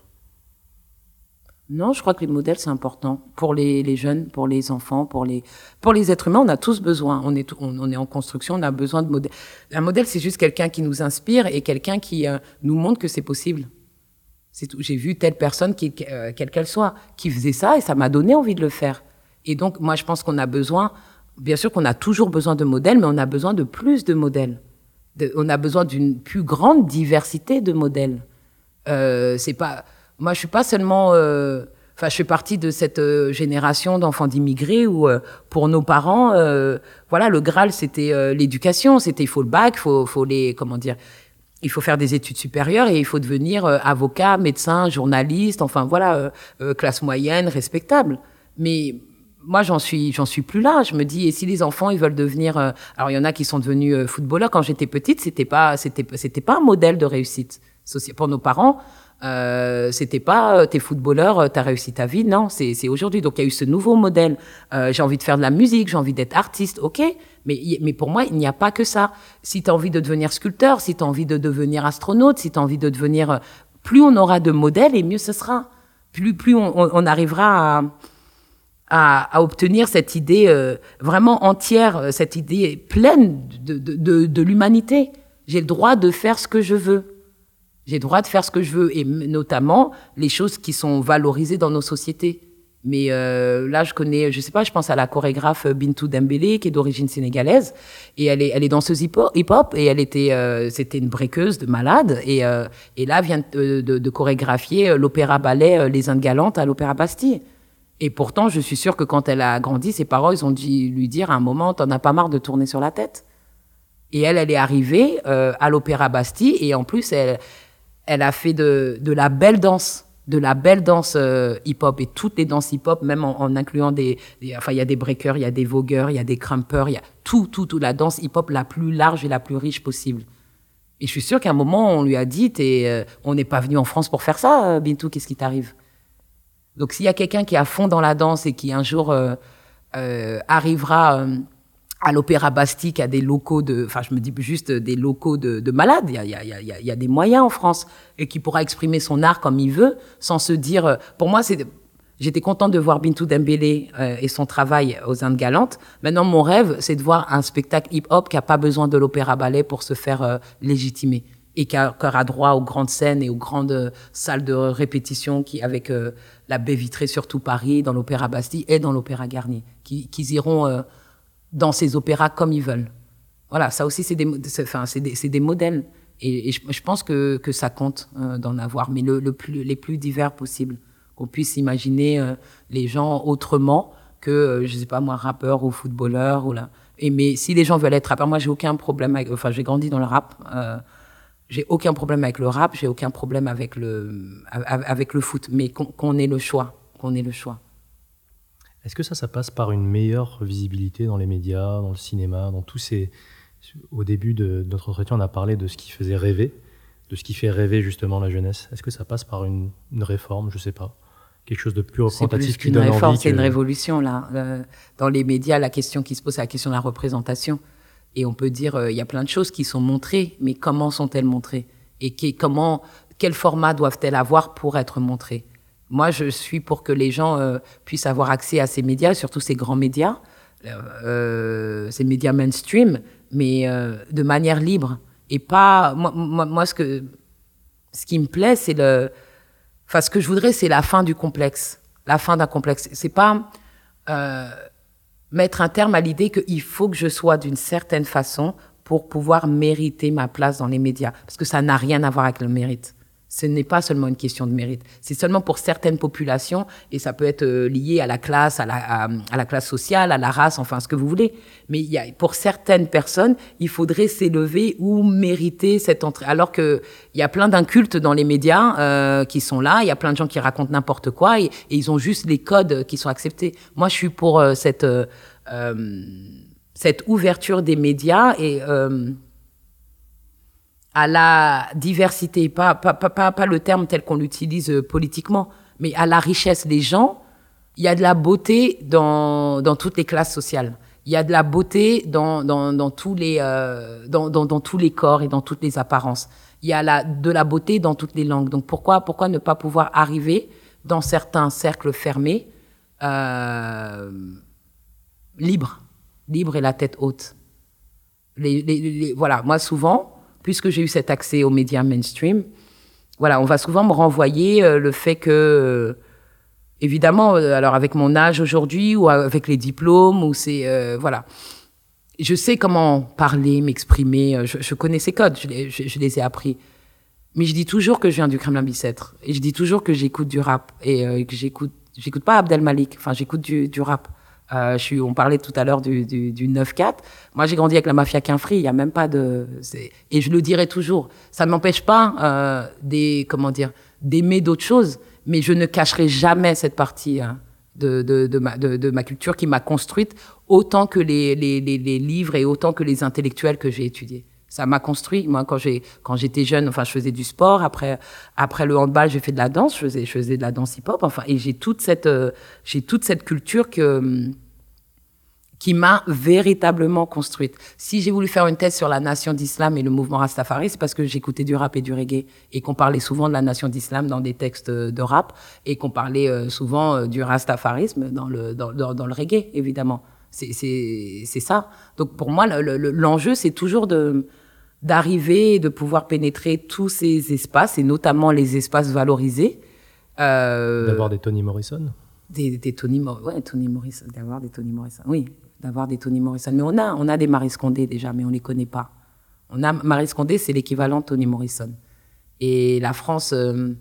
Non, je crois que les modèles, c'est important pour les, jeunes, pour les enfants, pour les, pour les êtres humains. On a tous besoin. On est, on, est en construction, on a besoin de modèles. Un modèle, c'est juste quelqu'un qui nous inspire et quelqu'un qui euh, nous montre que c'est possible. J'ai vu telle personne, euh, quelle qu'elle soit, qui faisait ça et ça m'a donné envie de le faire. Et donc, moi, je pense qu'on a besoin, bien sûr qu'on a toujours besoin de modèles, mais on a besoin de plus de modèles. on a besoin d'une plus grande diversité de modèles. Euh, c'est pas moi, je suis pas seulement. Euh, enfin, je fais partie de cette euh, génération d'enfants d'immigrés où, euh, pour nos parents, voilà, le Graal, c'était l'éducation. C'était il faut le bac, faut, faut les, comment dire, il faut faire des études supérieures et il faut devenir avocat, médecin, journaliste, enfin voilà, classe moyenne, respectable. Mais moi, j'en suis, j'en suis plus là. Je me dis, et si les enfants, ils veulent devenir, alors il y en a qui sont devenus footballeurs. Quand j'étais petite, c'était pas, c'était, c'était pas un modèle de réussite. Pour nos parents, euh, c'était pas euh, t'es footballeur, euh, t'as réussi ta vie. Non, c'est aujourd'hui. Donc il y a eu ce nouveau modèle. Euh, j'ai envie de faire de la musique, j'ai envie d'être artiste, ok. Mais, mais pour moi, il n'y a pas que ça. Si t'as envie de devenir sculpteur, si t'as envie de devenir astronaute, si t'as envie de devenir, plus on aura de modèles et mieux ce sera. Plus plus on, on arrivera à, à, à, obtenir cette idée vraiment entière, cette idée pleine de, de, de, de l'humanité. J'ai le droit de faire ce que je veux. J'ai le droit de faire ce que je veux, et notamment les choses qui sont valorisées dans nos sociétés. Mais euh, là, je connais, je sais pas, je pense à la chorégraphe Bintou Dembélé, qui est d'origine sénégalaise, et elle est, elle est danseuse hip-hop, et elle était, euh, c'était une breakeuse de malade, et, euh, et là vient de, de, de chorégraphier l'opéra-ballet Les Indes Galantes à l'Opéra Bastille. Et pourtant, je suis sûre que quand elle a grandi, ses parents, ils ont dû lui dire à un moment, t'en as pas marre de tourner sur la tête. Et elle, elle est arrivée à l'Opéra Bastille, et en plus, elle, elle a fait de, de la belle danse de la belle danse euh, hip-hop et toutes les danses hip-hop, même en, incluant des, Enfin, il y a des breakers, il y a des vogueurs, il y a des crumpers, il y a tout, tout, tout, la danse hip-hop la plus large et la plus riche possible. Et je suis sûre qu'à un moment, on lui a dit, et euh, on n'est pas venu en France pour faire ça, euh, Bintou, qu'est-ce qui t'arrive? Donc, s'il y a quelqu'un qui est à fond dans la danse et qui un jour arrivera à l'Opéra Bastille, qui a des locaux de, enfin, je me dis juste des locaux de, de malades. Il y, a, y a, y a des moyens en France et qui pourra exprimer son art comme il veut, sans se dire. Euh, pour moi, c'est. J'étais contente de voir Bintou Dembélé euh, et son travail aux Indes Galantes. Maintenant, mon rêve, c'est de voir un spectacle hip-hop qui a pas besoin de l'opéra ballet pour se faire euh, légitimer et qui aura droit aux grandes scènes et aux grandes salles de répétition qui, avec la baie vitrée sur tout Paris, dans l'Opéra Bastille et dans l'Opéra Garnier, qui, iront dans ces opéras comme ils veulent. Voilà, ça aussi, c'est des, modèles. Et, je, pense que, ça compte euh, d'en avoir, mais les plus divers possibles. Qu'on puisse imaginer euh, les gens autrement que, euh, je sais pas moi, rappeurs ou footballeurs. Ou là. Mais si les gens veulent être rappeurs, moi, j'ai aucun problème. Enfin, j'ai grandi dans le rap. J'ai aucun problème avec le rap, j'ai aucun problème avec le, avec le foot, mais qu'on ait le choix. Qu'on ait le choix. Est-ce que ça, ça passe par une meilleure visibilité dans les médias, dans le cinéma, dans tous ces, Au début de notre entretien, on a parlé de ce qui faisait rêver, de ce qui fait rêver justement la jeunesse. Est-ce que ça passe par une, réforme Je ne sais pas. Quelque chose de plus représentatif qui donne réforme, C'est une révolution là. Euh, dans les médias, la question qui se pose, c'est la question de la représentation. Et on peut dire, euh, il y a plein de choses qui sont montrées, mais comment sont-elles montrées? Et comment, quel format doivent-elles avoir pour être montrées? Moi, je suis pour que les gens euh, puissent avoir accès à ces médias, surtout ces grands médias, ces médias mainstream, mais de manière libre. Et pas moi, moi, ce que ce qui me plaît c'est le enfin ce que je voudrais c'est la fin du complexe. La fin d'un complexe. C'est pas euh, mettre un terme à l'idée qu'il faut que je sois d'une certaine façon pour pouvoir mériter ma place dans les médias parce que ça n'a rien à voir avec le mérite ce n'est pas seulement une question de mérite. C'est seulement pour certaines populations, et ça peut être euh, lié à la classe, à la, à, la classe sociale, à la race, enfin ce que vous voulez. Mais il y a, pour certaines personnes, il faudrait s'élever ou mériter cette entrée. Alors que il y a plein d'incultes dans les médias euh, qui sont là, il y a plein de gens qui racontent n'importe quoi, et, ils ont juste les codes qui sont acceptés. Moi, je suis pour euh, cette euh, cette ouverture des médias et à la diversité, pas, pas, pas, pas le terme tel qu'on l'utilise euh, politiquement, mais à la richesse des gens. Il y a de la beauté dans, dans toutes les classes sociales. Il y a de la beauté dans, dans, dans tous les, euh, dans, tous les corps et dans toutes les apparences. Il y a la, de la beauté dans toutes les langues. Donc pourquoi, pourquoi ne pas pouvoir arriver dans certains cercles fermés, euh, libre, libre et la tête haute? Les, les, les, voilà, moi souvent, puisque j'ai eu cet accès aux médias mainstream, voilà, on va souvent me renvoyer euh, le fait que, euh, évidemment, euh, alors avec mon âge aujourd'hui ou avec les diplômes, ou c'est, voilà, je sais comment parler, m'exprimer, je, connais ces codes, je, je, les ai appris. Mais je dis toujours que je viens du Kremlin-Bicêtre. Et je dis toujours que j'écoute du rap. Et que j'écoute, j'écoute pas Abdel Malik. Enfin, j'écoute du, du rap. Euh, je suis, on parlait tout à l'heure du, du, du 9-4. Moi, j'ai grandi avec la mafia Quinfri. Il y a même pas de. Et je le dirai toujours. Ça ne m'empêche pas euh, des, comment dire, d'aimer d'autres choses, mais je ne cacherai jamais cette partie hein, de, de, de, ma, de, de ma culture qui m'a construite autant que les, les, les livres et autant que les intellectuels que j'ai étudiés ça m'a construit. Moi, quand j'ai quand j'étais jeune, enfin, je faisais du sport. Après après le handball, j'ai fait de la danse. Je faisais je faisais de la danse hip-hop. Enfin, et j'ai toute cette euh, j'ai toute cette culture que qui m'a véritablement construite. Si j'ai voulu faire une thèse sur la nation d'islam et le mouvement Rastafari, c'est parce que j'écoutais du rap et du reggae et qu'on parlait souvent de la nation d'islam dans des textes de rap et qu'on parlait euh, souvent euh, du rastafarisme dans le dans, dans, dans le reggae, évidemment. C'est ça. Donc pour moi, l'enjeu, c'est toujours de d'arriver et de pouvoir pénétrer tous ces espaces, et notamment les espaces valorisés. Euh, d'avoir des Tony Morrison des, des Tony, ouais, Tony Morrison, d'avoir des Tony Morrison, oui, d'avoir des Tony Morrison. Mais on a, on a des Marie Scondé déjà, mais on les connaît pas. On a Marie Scondé, c'est l'équivalent de Tony Morrison. Et la France euh,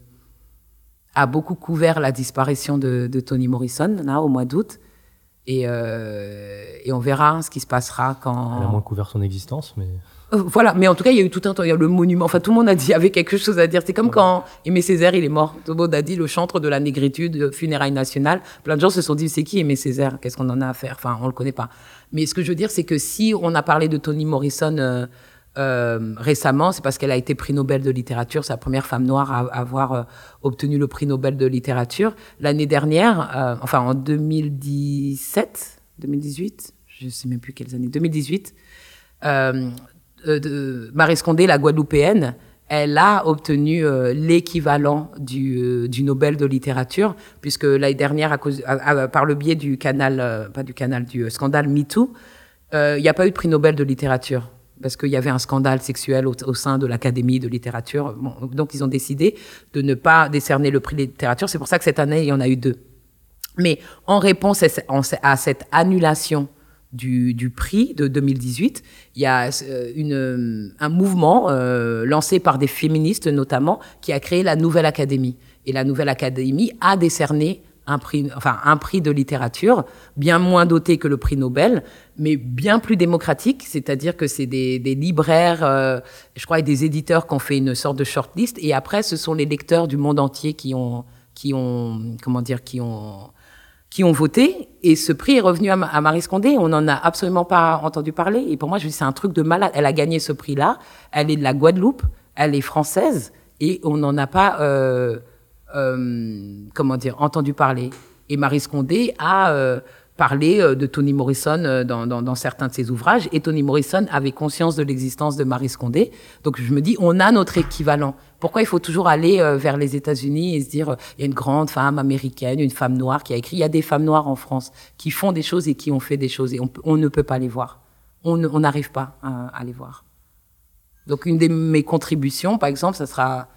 a beaucoup couvert la disparition de, de Tony Morrison là au mois d'août. Et, euh, et on verra ce qui se passera quand. Elle a moins couvert son existence, mais. Euh, voilà, mais en tout cas, il y a eu tout un temps, il y a le monument, enfin tout le monde a dit, avait quelque chose à dire. C'est comme quand Aimé Césaire, il est mort. Tout le monde a dit le chantre de la négritude, funérailles nationales. Plein de gens se sont dit, c'est qui Aimé Césaire? Qu'est-ce qu'on en a à faire? Enfin, on le connaît pas. Mais ce que je veux dire, c'est que si on a parlé de Toni Morrison euh, euh, récemment, c'est parce qu'elle a été prix Nobel de littérature, c'est la première femme noire à, avoir euh, obtenu le prix Nobel de littérature. L'année dernière, euh, enfin en 2017, 2018, je sais même plus quelles années, 2018, euh, euh, de Marie Scondé, la Guadeloupéenne, elle a obtenu euh, l'équivalent du, euh, du, Nobel de littérature, puisque l'année dernière, à cause, par le biais du canal, pas du canal, du scandale MeToo, il n'y a pas eu de prix Nobel de littérature, parce qu'il y avait un scandale sexuel au, sein de l'Académie de littérature. Donc ils ont décidé de ne pas décerner le prix de littérature. C'est pour ça que cette année, il y en a eu deux. Mais en réponse à cette annulation du, du, prix de 2018. Il y a euh, une, euh, un mouvement euh, lancé par des féministes notamment qui a créé la Nouvelle Académie. Et la Nouvelle Académie a décerné un prix, enfin un prix de littérature bien moins doté que le prix Nobel, mais bien plus démocratique. C'est-à-dire que c'est des, des, libraires, euh, je crois, et des éditeurs qui ont fait une sorte de shortlist. Et après, ce sont les lecteurs du monde entier qui ont, qui ont, comment dire, qui ont qui ont voté et ce prix est revenu à, Marie Scondé. On n'en a absolument pas entendu parler. Et pour moi, je dis c'est un truc de malade. Elle a gagné ce prix-là. Elle est de la Guadeloupe. Elle est française et on n'en a pas, euh, euh, comment dire, entendu parler. Et Marie Scondé a euh, parler euh, de Toni Morrison euh, dans, dans, certains de ses ouvrages. Et Toni Morrison avait conscience de l'existence de Marie Scondé. Donc je me dis, on a notre équivalent. Pourquoi il faut toujours aller euh, vers les États-Unis et se dire, il y a une grande femme américaine, une femme noire qui a écrit. Il y a des femmes noires en France qui font des choses et qui ont fait des choses. Et on, on ne peut pas les voir. On n'arrive pas à, les voir. Donc une de mes contributions, par exemple, ça sera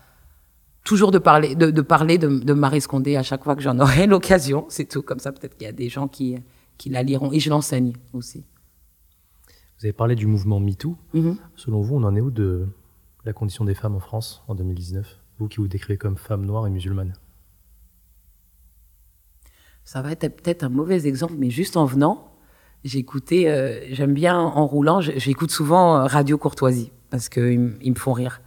toujours de parler de, parler de, de, Marie Scondé à chaque fois que j'en aurai [LAUGHS] l'occasion. C'est tout. Comme ça, peut-être qu'il y a des gens qui, qui la liront. Et je l'enseigne aussi. Vous avez parlé du mouvement MeToo. Mhm. Selon vous, on en est où de la condition des femmes en France en 2019 Vous qui vous décrivez comme femme noire et musulmane. Ça va être peut-être un mauvais exemple, mais juste en venant, j'écoutais, euh, j'aime bien en roulant, j'écoute souvent euh, Radio Courtoisie parce qu'ils me font rire.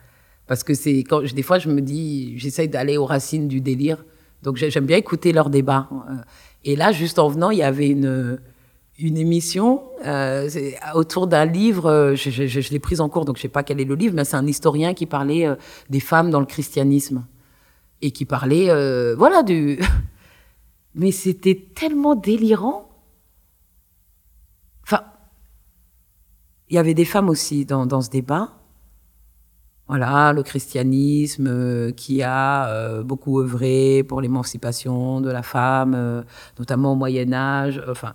Parce que c'est quand des fois je me dis, j'essaye d'aller aux racines du délire. Donc j'aime bien écouter leurs débats. Euh, et là, juste en venant, il y avait une, une émission euh, autour d'un livre. Euh, je, l'ai prise en cours, donc je sais pas quel est le livre, mais c'est un historien qui parlait euh, des femmes dans le christianisme et qui parlait, euh, voilà, du. [LAUGHS] mais c'était tellement délirant. Enfin, il y avait des femmes aussi dans, dans ce débat. Voilà, le christianisme euh, qui a beaucoup œuvré pour l'émancipation de la femme, notamment au Moyen Âge. Enfin,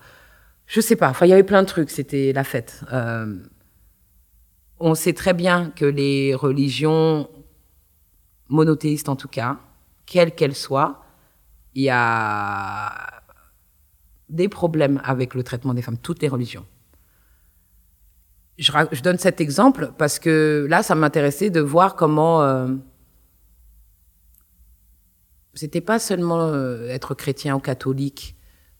je sais pas. Enfin, il y avait plein de trucs. C'était la fête. on sait très bien que les religions monothéistes, en tout cas, quelles qu'elles soient, il y a des problèmes avec le traitement des femmes. Toutes les religions je, donne cet exemple parce que là, ça m'intéressait de voir comment. Euh, c'était pas seulement euh, être chrétien ou catholique.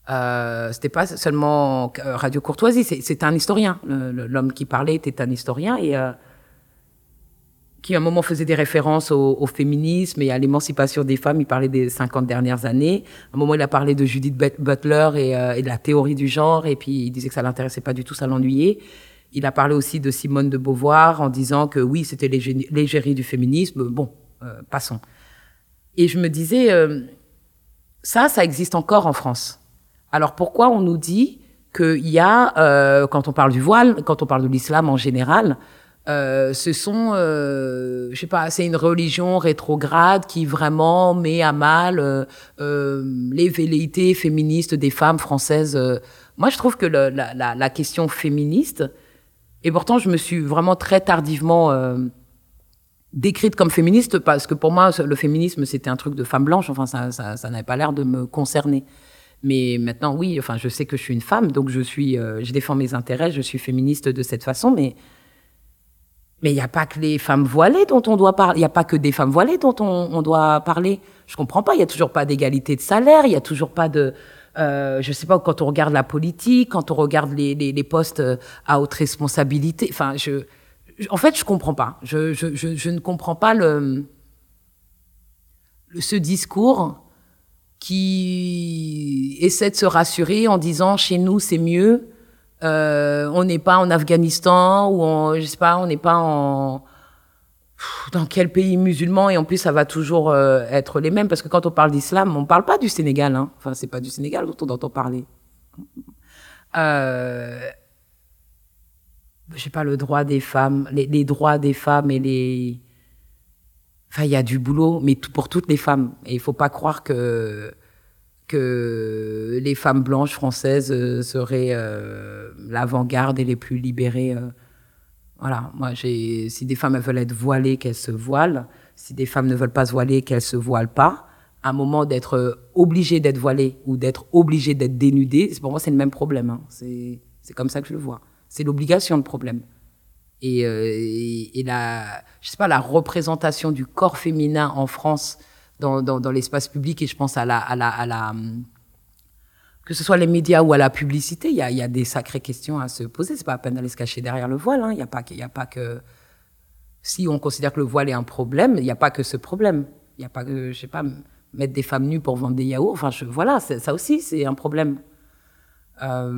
Euh, c'était pas seulement euh, Radio Courtoisie. C'était un historien. L'homme qui parlait était un historien et qui à un moment faisait des références au, féminisme et à l'émancipation des femmes. Il parlait des 50 dernières années. À un moment, il a parlé de Judith Butler et, et de la théorie du genre. Et puis, il disait que ça l'intéressait pas du tout, ça l'ennuyait. Il a parlé aussi de Simone de Beauvoir en disant que oui, c'était l'égérie du féminisme. Bon, euh, passons. Et je me disais, euh, ça, ça existe encore en France. Alors pourquoi on nous dit qu'il y a, euh, quand on parle du voile, quand on parle de l'islam en général, ce sont, je sais pas, c'est une religion rétrograde qui vraiment met à mal les velléités féministes des femmes françaises. Moi, je trouve que la, la, la, question féministe, et pourtant, je me suis vraiment très tardivement euh, décrite comme féministe parce que pour moi, le féminisme, c'était un truc de femme blanche. Enfin, ça, ça, ça n'avait pas l'air de me concerner. Mais maintenant, oui, enfin, je sais que je suis une femme, donc je suis, euh, je défends mes intérêts, je suis féministe de cette façon, mais mais il n'y a pas que les femmes voilées dont on doit parler. Il n'y a pas que des femmes voilées dont on, on doit parler. Je comprends pas. Il y a toujours pas d'égalité de salaire. Il y a toujours pas de euh, je sais pas, quand on regarde la politique, quand on regarde les, les, les postes euh, à haute responsabilité. Enfin, je, en fait, je comprends pas. Je, je, je, je ne comprends pas le, le, ce discours qui essaie de se rassurer en disant chez nous c'est mieux. Euh, on n'est pas en Afghanistan ou en, je sais pas, on n'est pas en dans quel pays musulman et en plus ça va toujours euh, être les mêmes parce que quand on parle d'islam on parle pas du Sénégal hein. enfin c'est pas du Sénégal dont on entend parler euh, je sais pas le droit des femmes les, les droits des femmes et les enfin il y a du boulot mais tout, pour toutes les femmes et il faut pas croire que que les femmes blanches françaises euh, seraient euh, l'avant-garde et les plus libérées voilà, moi, j'ai, si des femmes veulent être voilées, qu'elles se voilent. Si des femmes ne veulent pas se voiler, qu'elles se voilent pas. À un moment d'être obligées d'être voilées ou d'être obligées d'être dénudées, pour moi, c'est le même problème. Hein. C'est, c'est comme ça que je le vois. C'est l'obligation de problème. Et, euh, et, la, je sais pas, la représentation du corps féminin en France dans, dans, l'espace public, et je pense à la, à la, à la, que ce soit les médias ou à la publicité, il y a, y a, des sacrées questions à se poser. C'est pas à peine d'aller se cacher derrière le voile. Hein. Il n'y a pas, il a pas que si on considère que le voile est un problème, il n'y a pas que ce problème. Il n'y a pas que, je sais pas, mettre des femmes nues pour vendre des yaourts. Enfin, je, voilà, ça aussi, c'est un problème. Euh,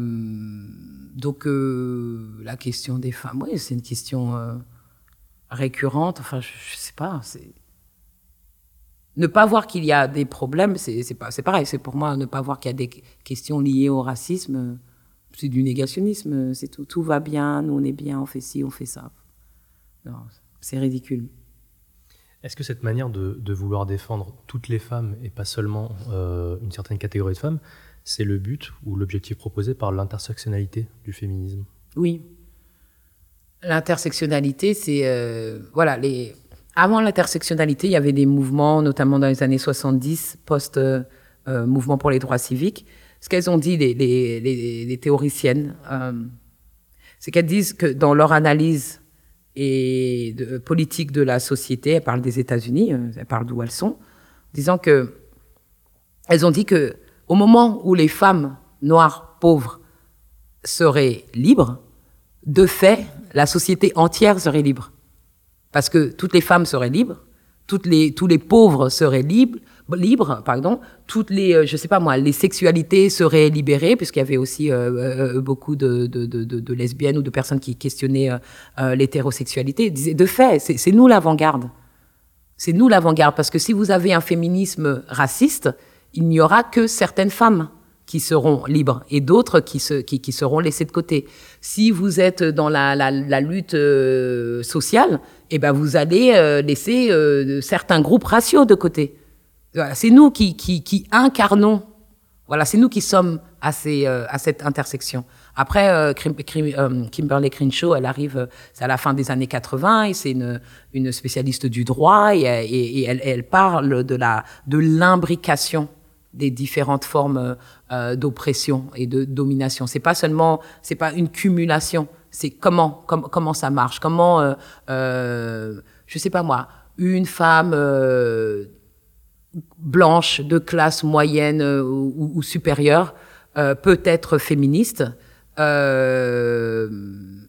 donc, euh, la question des femmes, oui, c'est une question euh, récurrente. Enfin, je, ne sais pas. Ne pas voir qu'il y a des problèmes, c'est pas, c'est pareil. C'est pour moi ne pas voir qu'il y a des questions liées au racisme. C'est du négationnisme. C'est tout. Tout va bien. Nous on est bien. On fait ci, on fait ça. c'est ridicule. Est-ce que cette manière de, vouloir défendre toutes les femmes et pas seulement une certaine catégorie de femmes, c'est le but ou l'objectif proposé par l'intersectionnalité du féminisme? Oui. L'intersectionnalité, c'est. Euh, voilà, les. Avant l'intersectionnalité, il y avait des mouvements, notamment dans les années 70, post-mouvement euh, pour les droits civiques. Ce qu'elles ont dit, les, théoriciennes, euh, c'est qu'elles disent que dans leur analyse et politique de la société, elles parlent des États-Unis, elles parlent d'où elles sont, disant que elles ont dit que au moment où les femmes noires pauvres seraient libres, de fait, la société entière serait libre. Parce que toutes les femmes seraient libres, tous les pauvres seraient libres, libres, pardon, toutes les, euh, je sais pas moi, les sexualités seraient libérées, puisqu'il y avait aussi euh, euh, beaucoup de, lesbiennes ou de personnes qui questionnaient l'hétérosexualité. De fait, c'est nous l'avant-garde. C'est nous l'avant-garde, parce que si vous avez un féminisme raciste, il n'y aura que certaines femmes qui seront libres et d'autres qui, qui, seront laissées de côté. Si vous êtes dans la, lutte euh, sociale, eh ben vous allez euh, laisser euh, certains groupes raciaux de côté. c'est nous qui, qui, incarnons, voilà, c'est nous qui sommes à, ces, à cette intersection. Après, Kimberly Crenshaw, elle arrive, à la fin des années 80 et c'est une, une spécialiste du droit et, et, elle, elle, parle de la de l'imbrication des différentes formes euh, d'oppression et de domination. C'est pas seulement, c'est pas une cumulation. C'est comment, comment ça marche, comment, euh, euh, je sais pas moi, une femme euh, blanche de classe moyenne euh, ou, ou, supérieure peut être féministe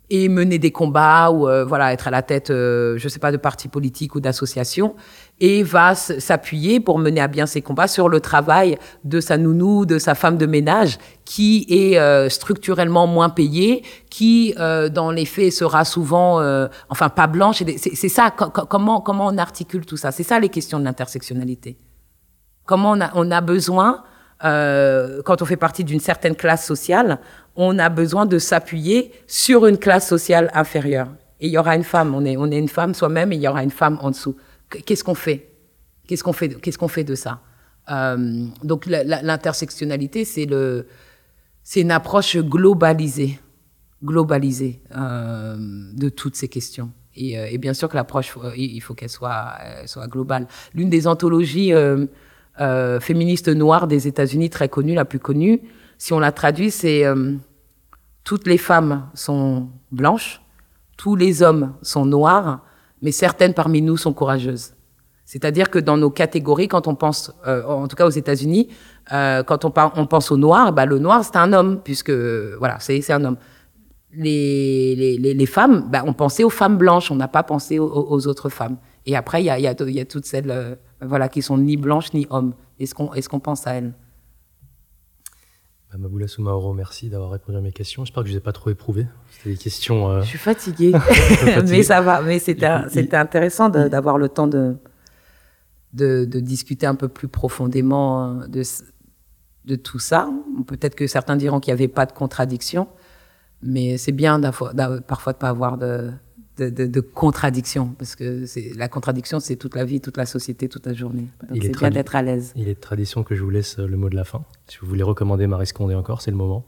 et mener des combats ou voilà être à la tête, je sais pas, de partis politiques ou d'associations et va s'appuyer pour mener à bien ses combats sur le travail de sa nounou, de sa femme de ménage, qui est euh, structurellement moins payée, qui euh, dans les faits sera souvent, euh, enfin pas blanche. C'est ça, comment comment on articule tout ça? C'est ça les questions de l'intersectionnalité. Comment on a, on a besoin, quand on fait partie d'une certaine classe sociale, on a besoin de s'appuyer sur une classe sociale inférieure. Et il y aura une femme, on est, on est une femme soi-même, et il y aura une femme en dessous qu'est-ce qu'on fait? Qu'est-ce qu'on fait Qu'est-ce fait de ça? Euh, Donc l'intersectionnalité, c'est le, c'est une approche globalisée, globalisée euh, de toutes ces questions. Et, euh, et bien sûr que l'approche, il faut qu'elle soit, soit globale. L'une des anthologies féministes noires des États-Unis très connue, la plus connue, si on la traduit, c'est toutes les femmes sont blanches, tous les hommes sont noirs, mais certaines parmi nous sont courageuses. C'est-à-dire que dans nos catégories, quand on pense, euh, en tout cas aux États-Unis, euh, quand on, on, pense au noir, bah, le noir c'est un homme, puisque voilà, c'est un homme. Les, les, les, femmes, bah, on pensait aux femmes blanches, on n'a pas pensé aux, autres femmes. Et après, il y a, y, y a, toutes celles euh, voilà, qui sont ni blanches ni hommes. Est-ce qu'on est qu'on pense à elles? Bah, Maboula Soumaoro, merci d'avoir répondu à mes questions. J'espère que je ne vous ai pas trop éprouvé. C'était des questions. Euh, je suis fatiguée, [LAUGHS] [LAUGHS] mais ça va. Mais c'était intéressant d'avoir le temps de, de, de, discuter un peu plus profondément euh, de, de tout ça. Peut-être que certains diront qu'il n'y avait pas de contradiction, mais c'est bien parfois de ne pas avoir de, de, de, contradiction, parce que la contradiction, c'est toute la vie, toute la société, toute la journée. Donc c'est bien d'être à l'aise. Il est de tradition que je vous laisse euh, le mot de la fin. Si vous voulez recommander Marie Scondé encore, c'est le moment.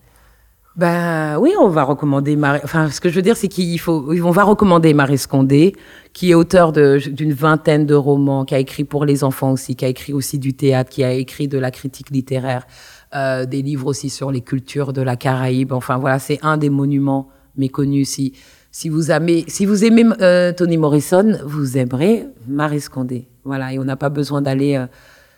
Ben oui, on va recommander Marie. Enfin, ce que je veux dire, c'est qu'il faut, on va recommander Marie Scondé, qui est auteur d'une vingtaine de romans, qui a écrit pour les enfants aussi, qui a écrit aussi du théâtre, qui a écrit de la critique littéraire, euh, des livres aussi sur les cultures de la Caraïbe. Enfin voilà, c'est un des monuments méconnus. Si si vous aimez, si vous aimez euh, Toni Morrison, vous aimerez Marie Scondé. Voilà, et on n'a pas besoin d'aller euh,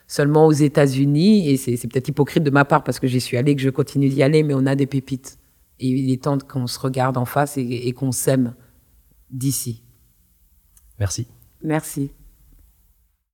seulement aux États-Unis. Et c'est peut-être hypocrite de ma part parce que j'y suis allée, que je continue d'y aller, mais on a des pépites. Et il est temps qu'on se regarde en face et, et qu'on s'aime d'ici. Merci. Merci.